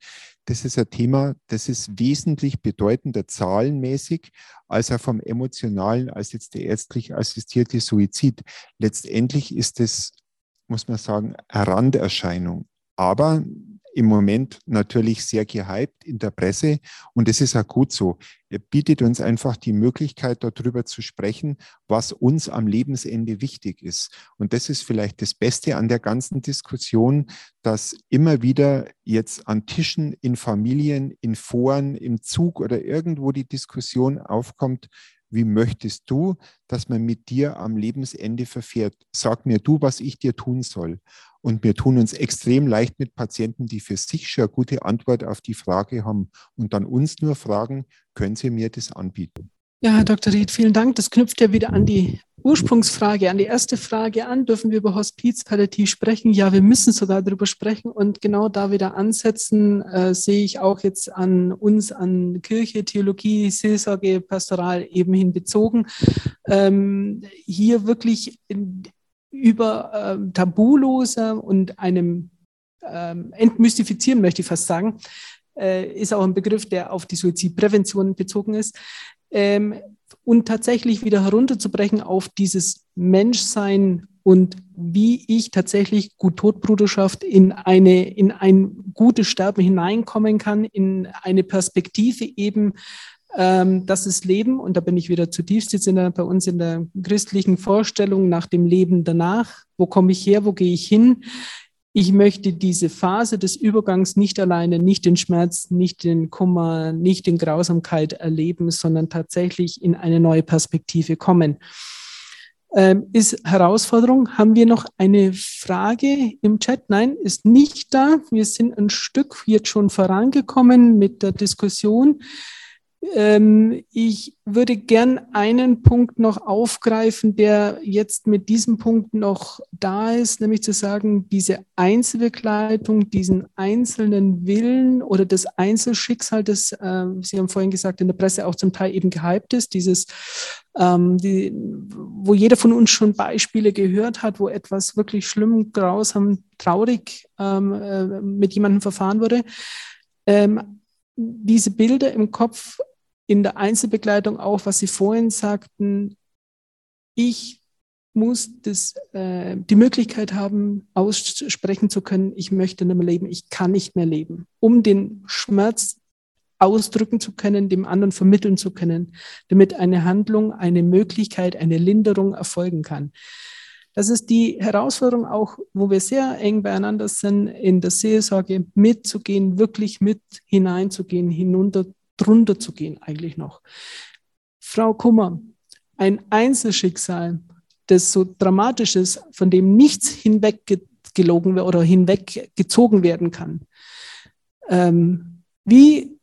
Das ist ein Thema, das ist wesentlich bedeutender zahlenmäßig als auch vom emotionalen, als jetzt der ärztlich assistierte Suizid. Letztendlich ist es, muss man sagen, eine Randerscheinung. Aber im Moment natürlich sehr gehypt in der Presse und es ist auch gut so. Er bietet uns einfach die Möglichkeit, darüber zu sprechen, was uns am Lebensende wichtig ist. Und das ist vielleicht das Beste an der ganzen Diskussion, dass immer wieder jetzt an Tischen, in Familien, in Foren, im Zug oder irgendwo die Diskussion aufkommt, wie möchtest du, dass man mit dir am Lebensende verfährt? Sag mir du, was ich dir tun soll. Und wir tun uns extrem leicht mit Patienten, die für sich schon eine gute Antwort auf die Frage haben und dann uns nur fragen, können Sie mir das anbieten? Ja, Herr Dr. Ried, vielen Dank. Das knüpft ja wieder an die Ursprungsfrage, an die erste Frage an. Dürfen wir über Hospiz palliativ sprechen? Ja, wir müssen sogar darüber sprechen. Und genau da wieder ansetzen, äh, sehe ich auch jetzt an uns, an Kirche, Theologie, Seelsorge, Pastoral eben hin bezogen. Ähm, hier wirklich in, über ähm, tabuloser und einem ähm, entmystifizieren, möchte ich fast sagen, äh, ist auch ein Begriff, der auf die Suizidprävention bezogen ist. Ähm, und tatsächlich wieder herunterzubrechen auf dieses Menschsein und wie ich tatsächlich gut Todbruderschaft in eine in ein gutes Sterben hineinkommen kann, in eine Perspektive eben ähm, das ist Leben und da bin ich wieder zutiefst jetzt in der, bei uns in der christlichen Vorstellung nach dem Leben danach. Wo komme ich her? Wo gehe ich hin? Ich möchte diese Phase des Übergangs nicht alleine, nicht den Schmerz, nicht den Kummer, nicht den Grausamkeit erleben, sondern tatsächlich in eine neue Perspektive kommen. Ähm, ist Herausforderung. Haben wir noch eine Frage im Chat? Nein, ist nicht da. Wir sind ein Stück jetzt schon vorangekommen mit der Diskussion. Ähm, ich würde gern einen Punkt noch aufgreifen, der jetzt mit diesem Punkt noch da ist, nämlich zu sagen, diese Einzelbegleitung, diesen einzelnen Willen oder das Einzelschicksal, das, äh, Sie haben vorhin gesagt, in der Presse auch zum Teil eben gehypt ist, dieses, ähm, die, wo jeder von uns schon Beispiele gehört hat, wo etwas wirklich schlimm, grausam, traurig ähm, äh, mit jemandem verfahren wurde. Ähm, diese Bilder im Kopf in der Einzelbegleitung auch, was Sie vorhin sagten, ich muss das, äh, die Möglichkeit haben, aussprechen zu können, ich möchte nicht mehr leben, ich kann nicht mehr leben, um den Schmerz ausdrücken zu können, dem anderen vermitteln zu können, damit eine Handlung, eine Möglichkeit, eine Linderung erfolgen kann. Das ist die Herausforderung auch, wo wir sehr eng beieinander sind, in der Seelsorge mitzugehen, wirklich mit hineinzugehen, hinunter drunter zu gehen eigentlich noch. Frau Kummer, ein Einzelschicksal, das so dramatisch ist, von dem nichts hinweggelogen oder hinweggezogen werden kann. Ähm, wie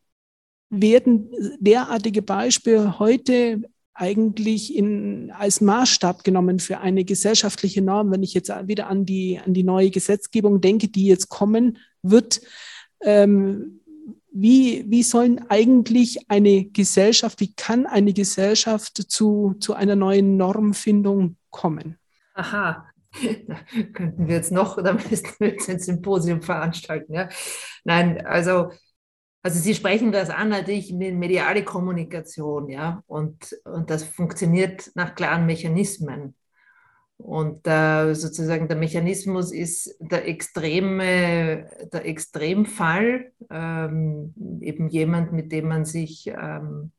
werden derartige Beispiele heute eigentlich in, als Maßstab genommen für eine gesellschaftliche Norm, wenn ich jetzt wieder an die, an die neue Gesetzgebung denke, die jetzt kommen wird. Ähm, wie, wie sollen eigentlich eine Gesellschaft, wie kann eine Gesellschaft zu, zu einer neuen Normfindung kommen? Aha, da könnten wir jetzt noch, da ein Symposium veranstalten. Ja? Nein, also, also Sie sprechen das an, natürlich mediale Kommunikation, ja, und, und das funktioniert nach klaren Mechanismen. Und äh, sozusagen der Mechanismus ist der extreme, der Extremfall, ähm, eben jemand, mit dem man sich ähm,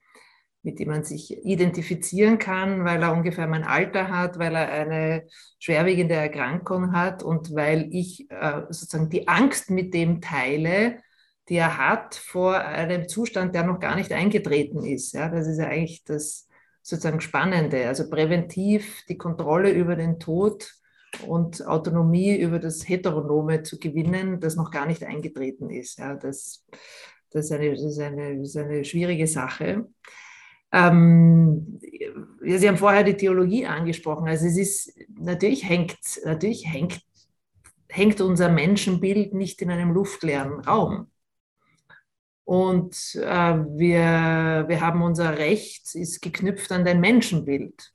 mit dem man sich identifizieren kann, weil er ungefähr mein Alter hat, weil er eine schwerwiegende Erkrankung hat und weil ich äh, sozusagen die Angst mit dem teile, die er hat vor einem Zustand, der noch gar nicht eingetreten ist. Ja, das ist ja eigentlich das sozusagen Spannende. Also präventiv die Kontrolle über den Tod und Autonomie über das Heteronome zu gewinnen, das noch gar nicht eingetreten ist. Ja, das, das, ist, eine, das, ist, eine, das ist eine schwierige Sache. Ähm, Sie haben vorher die Theologie angesprochen. Also es ist natürlich hängt natürlich hängt, hängt unser Menschenbild nicht in einem luftleeren Raum. Und äh, wir, wir haben unser Recht, ist geknüpft an dein Menschenbild.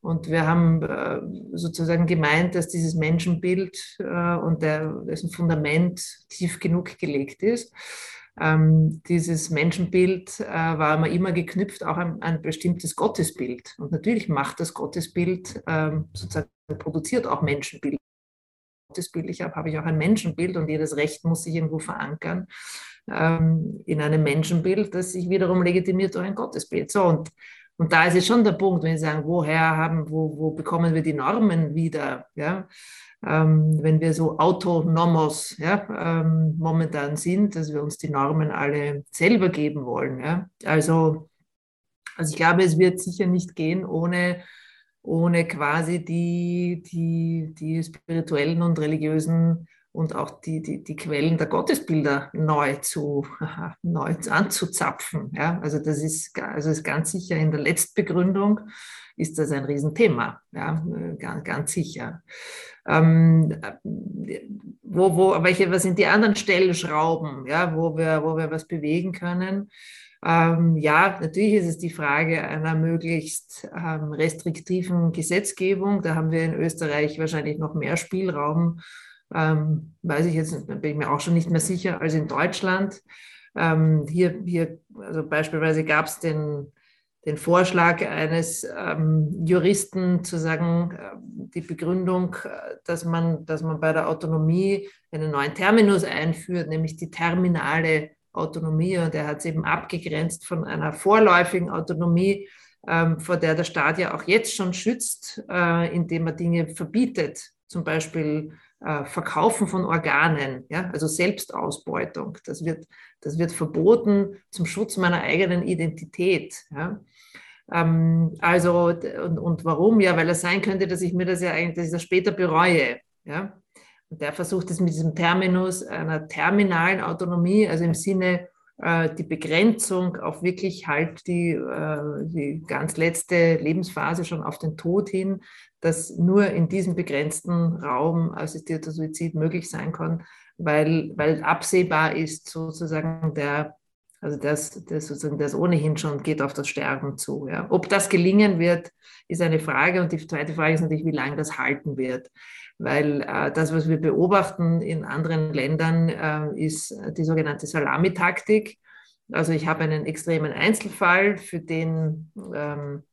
Und wir haben äh, sozusagen gemeint, dass dieses Menschenbild äh, und der, dessen Fundament tief genug gelegt ist. Ähm, dieses Menschenbild äh, war immer geknüpft auch an ein bestimmtes Gottesbild. Und natürlich macht das Gottesbild ähm, sozusagen produziert auch Menschenbild. Gottesbild ich habe, habe ich auch ein Menschenbild und jedes Recht muss sich irgendwo verankern ähm, in einem Menschenbild, das sich wiederum legitimiert durch ein Gottesbild. So, und, und da ist jetzt schon der Punkt, wenn Sie sagen, woher haben, wo, wo bekommen wir die Normen wieder? Ja? Ähm, wenn wir so autonomos ja, ähm, momentan sind, dass wir uns die Normen alle selber geben wollen. Ja? Also, also ich glaube, es wird sicher nicht gehen ohne, ohne quasi die, die, die spirituellen und religiösen und auch die, die, die Quellen der Gottesbilder neu, zu, neu anzuzapfen. Ja? Also das ist, also ist ganz sicher in der Letztbegründung ist das ein Riesenthema, ja? ganz, ganz sicher. Ähm, wo, wo, welche, was sind die anderen Stellschrauben, ja, wo, wir, wo wir was bewegen können? Ähm, ja, natürlich ist es die Frage einer möglichst ähm, restriktiven Gesetzgebung. Da haben wir in Österreich wahrscheinlich noch mehr Spielraum ähm, weiß ich jetzt, bin ich mir auch schon nicht mehr sicher, als in Deutschland. Ähm, hier, hier, also beispielsweise gab es den, den Vorschlag eines ähm, Juristen zu sagen, äh, die Begründung, äh, dass man, dass man bei der Autonomie einen neuen Terminus einführt, nämlich die terminale Autonomie. Und er hat es eben abgegrenzt von einer vorläufigen Autonomie, ähm, vor der der Staat ja auch jetzt schon schützt, äh, indem er Dinge verbietet, zum Beispiel Verkaufen von Organen, ja, also Selbstausbeutung. Das wird, das wird verboten zum Schutz meiner eigenen Identität. Ja. Ähm, also, und, und warum? Ja, weil es sein könnte, dass ich mir das ja eigentlich dass ich das später bereue. Ja. Und der versucht es mit diesem Terminus einer terminalen Autonomie, also im Sinne äh, die Begrenzung auf wirklich halt die, äh, die ganz letzte Lebensphase schon auf den Tod hin, dass nur in diesem begrenzten Raum assistierter Suizid möglich sein kann, weil, weil absehbar ist sozusagen der, also das, das sozusagen das ohnehin schon geht auf das Sterben zu. Ja. Ob das gelingen wird, ist eine Frage. Und die zweite Frage ist natürlich, wie lange das halten wird. Weil äh, das, was wir beobachten in anderen Ländern, äh, ist die sogenannte Salamitaktik. Also ich habe einen extremen Einzelfall, für den ähm,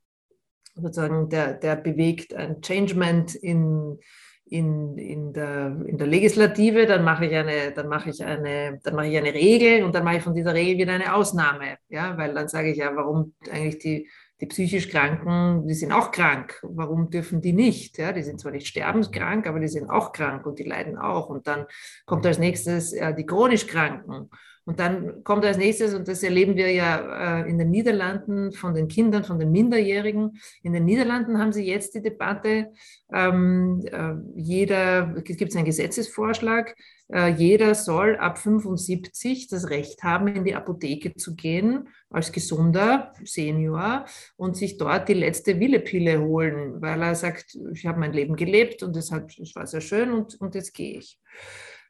sozusagen, der, der bewegt ein Changement in, in, in, der, in der Legislative, dann mache ich eine, dann mache ich eine, dann mache ich eine Regel und dann mache ich von dieser Regel wieder eine Ausnahme. Ja, weil dann sage ich ja, warum eigentlich die, die psychisch Kranken, die sind auch krank. Warum dürfen die nicht? Ja, die sind zwar nicht sterbenskrank, aber die sind auch krank und die leiden auch. Und dann kommt als nächstes ja, die chronisch Kranken. Und dann kommt als nächstes, und das erleben wir ja äh, in den Niederlanden von den Kindern, von den Minderjährigen. In den Niederlanden haben sie jetzt die Debatte, ähm, äh, jeder, es gibt einen Gesetzesvorschlag, äh, jeder soll ab 75 das Recht haben, in die Apotheke zu gehen als gesunder Senior und sich dort die letzte Willepille holen, weil er sagt, ich habe mein Leben gelebt und es, war sehr schön und, und jetzt gehe ich.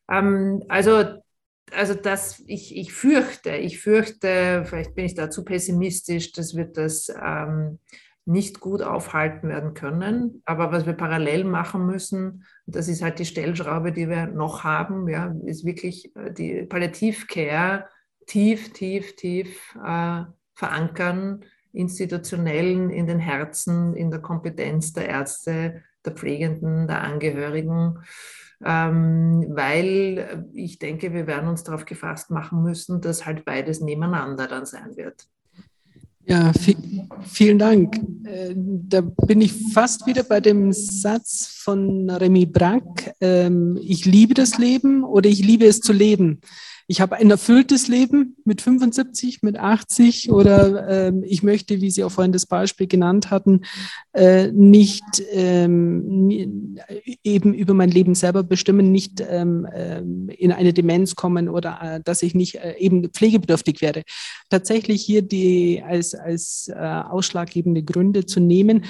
Ähm, also also das, ich, ich fürchte, ich fürchte, vielleicht bin ich da zu pessimistisch, dass wir das ähm, nicht gut aufhalten werden können. Aber was wir parallel machen müssen, das ist halt die Stellschraube, die wir noch haben, ja, ist wirklich äh, die Palliativcare tief, tief, tief äh, verankern, institutionellen in den Herzen, in der Kompetenz der Ärzte, der Pflegenden, der Angehörigen, weil ich denke, wir werden uns darauf gefasst machen müssen, dass halt beides nebeneinander dann sein wird. Ja, vielen Dank. Äh, da bin ich fast wieder bei dem Satz von Remy Brack, ähm, ich liebe das Leben oder ich liebe es zu leben ich habe ein erfülltes Leben mit 75, mit 80 oder ähm, ich möchte, wie Sie auch vorhin das Beispiel genannt hatten, äh, nicht ähm, eben über mein Leben selber bestimmen, nicht ähm, ähm in eine Demenz kommen oder äh, dass ich nicht äh, eben pflegebedürftig werde. Tatsächlich hier die als, als äh, ausschlaggebende Gründe zu nehmen,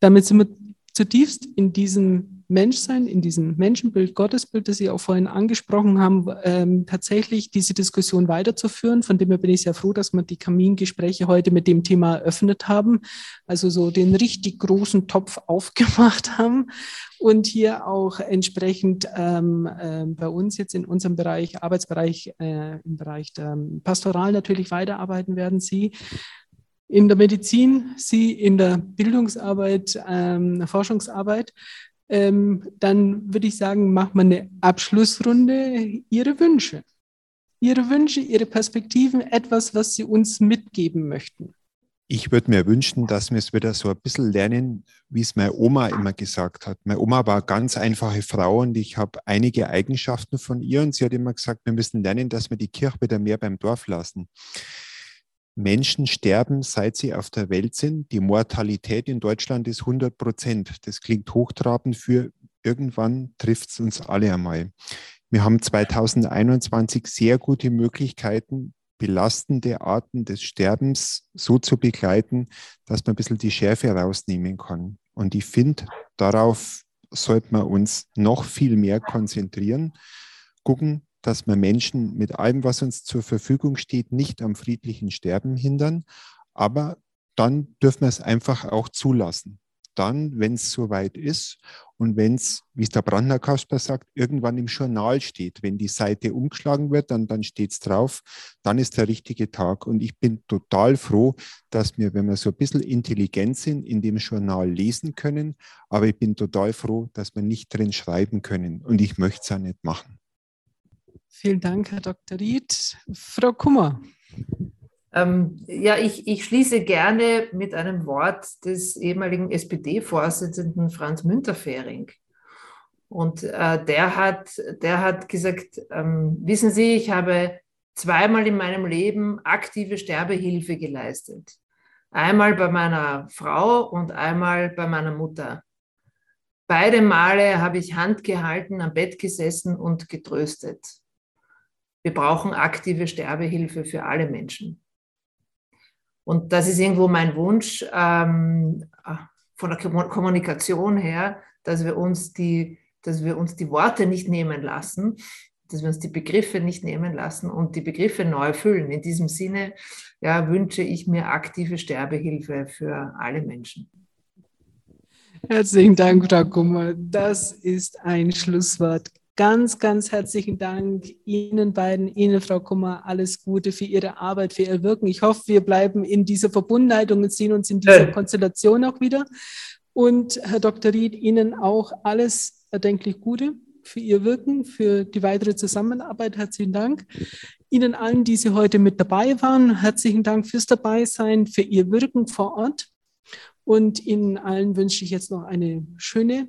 damit sind wir zutiefst in diesem Menschsein, in diesem Menschenbild, Gottesbild, das Sie auch vorhin angesprochen haben, ähm, tatsächlich diese Diskussion weiterzuführen. Von dem her bin ich sehr froh, dass wir die Kamingespräche heute mit dem Thema eröffnet haben. Also so den richtig großen Topf aufgemacht haben und hier auch entsprechend ähm, äh, bei uns jetzt in unserem Bereich, Arbeitsbereich, äh, im Bereich der Pastoral natürlich weiterarbeiten werden. Sie in der Medizin, Sie in der Bildungsarbeit, ähm, Forschungsarbeit ähm, dann würde ich sagen, machen wir eine Abschlussrunde. Ihre Wünsche. Ihre Wünsche, Ihre Perspektiven, etwas, was Sie uns mitgeben möchten. Ich würde mir wünschen, dass wir es wieder so ein bisschen lernen, wie es meine Oma immer gesagt hat. Meine Oma war ganz einfache Frau und ich habe einige Eigenschaften von ihr und sie hat immer gesagt, wir müssen lernen, dass wir die Kirche wieder mehr beim Dorf lassen. Menschen sterben, seit sie auf der Welt sind. Die Mortalität in Deutschland ist 100 Prozent. Das klingt hochtrabend für irgendwann trifft es uns alle einmal. Wir haben 2021 sehr gute Möglichkeiten, belastende Arten des Sterbens so zu begleiten, dass man ein bisschen die Schärfe rausnehmen kann. Und ich finde, darauf sollte man uns noch viel mehr konzentrieren, gucken, dass wir Menschen mit allem, was uns zur Verfügung steht, nicht am friedlichen Sterben hindern. Aber dann dürfen wir es einfach auch zulassen. Dann, wenn es soweit ist und wenn es, wie es der Brandner Kasper sagt, irgendwann im Journal steht, wenn die Seite umgeschlagen wird, dann, dann steht es drauf, dann ist der richtige Tag. Und ich bin total froh, dass wir, wenn wir so ein bisschen intelligent sind, in dem Journal lesen können. Aber ich bin total froh, dass wir nicht drin schreiben können. Und ich möchte es auch nicht machen. Vielen Dank, Herr Dr. Ried. Frau Kummer. Ähm, ja, ich, ich schließe gerne mit einem Wort des ehemaligen SPD-Vorsitzenden Franz Münterfering. Und äh, der, hat, der hat gesagt, ähm, wissen Sie, ich habe zweimal in meinem Leben aktive Sterbehilfe geleistet. Einmal bei meiner Frau und einmal bei meiner Mutter. Beide Male habe ich Hand gehalten, am Bett gesessen und getröstet. Wir brauchen aktive Sterbehilfe für alle Menschen. Und das ist irgendwo mein Wunsch ähm, von der Kommunikation her, dass wir, uns die, dass wir uns die Worte nicht nehmen lassen, dass wir uns die Begriffe nicht nehmen lassen und die Begriffe neu füllen. In diesem Sinne ja, wünsche ich mir aktive Sterbehilfe für alle Menschen. Herzlichen Dank, Frau Kummer. Das ist ein Schlusswort. Ganz, ganz herzlichen Dank Ihnen beiden, Ihnen, Frau Kummer, alles Gute für Ihre Arbeit, für Ihr Wirken. Ich hoffe, wir bleiben in dieser Verbundenheit und sehen uns in dieser. Konstellation auch wieder. Und Herr Dr. Ried, Ihnen auch alles erdenklich Gute für Ihr Wirken, für die weitere Zusammenarbeit. Herzlichen Dank. Ihnen allen, die Sie heute mit dabei waren, herzlichen Dank fürs Dabeisein, für Ihr Wirken vor Ort. Und Ihnen allen wünsche ich jetzt noch eine schöne,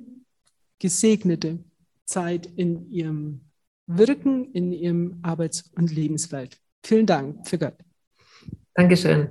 gesegnete Zeit in ihrem Wirken, in ihrem Arbeits- und Lebenswelt. Vielen Dank für Gott. Dankeschön.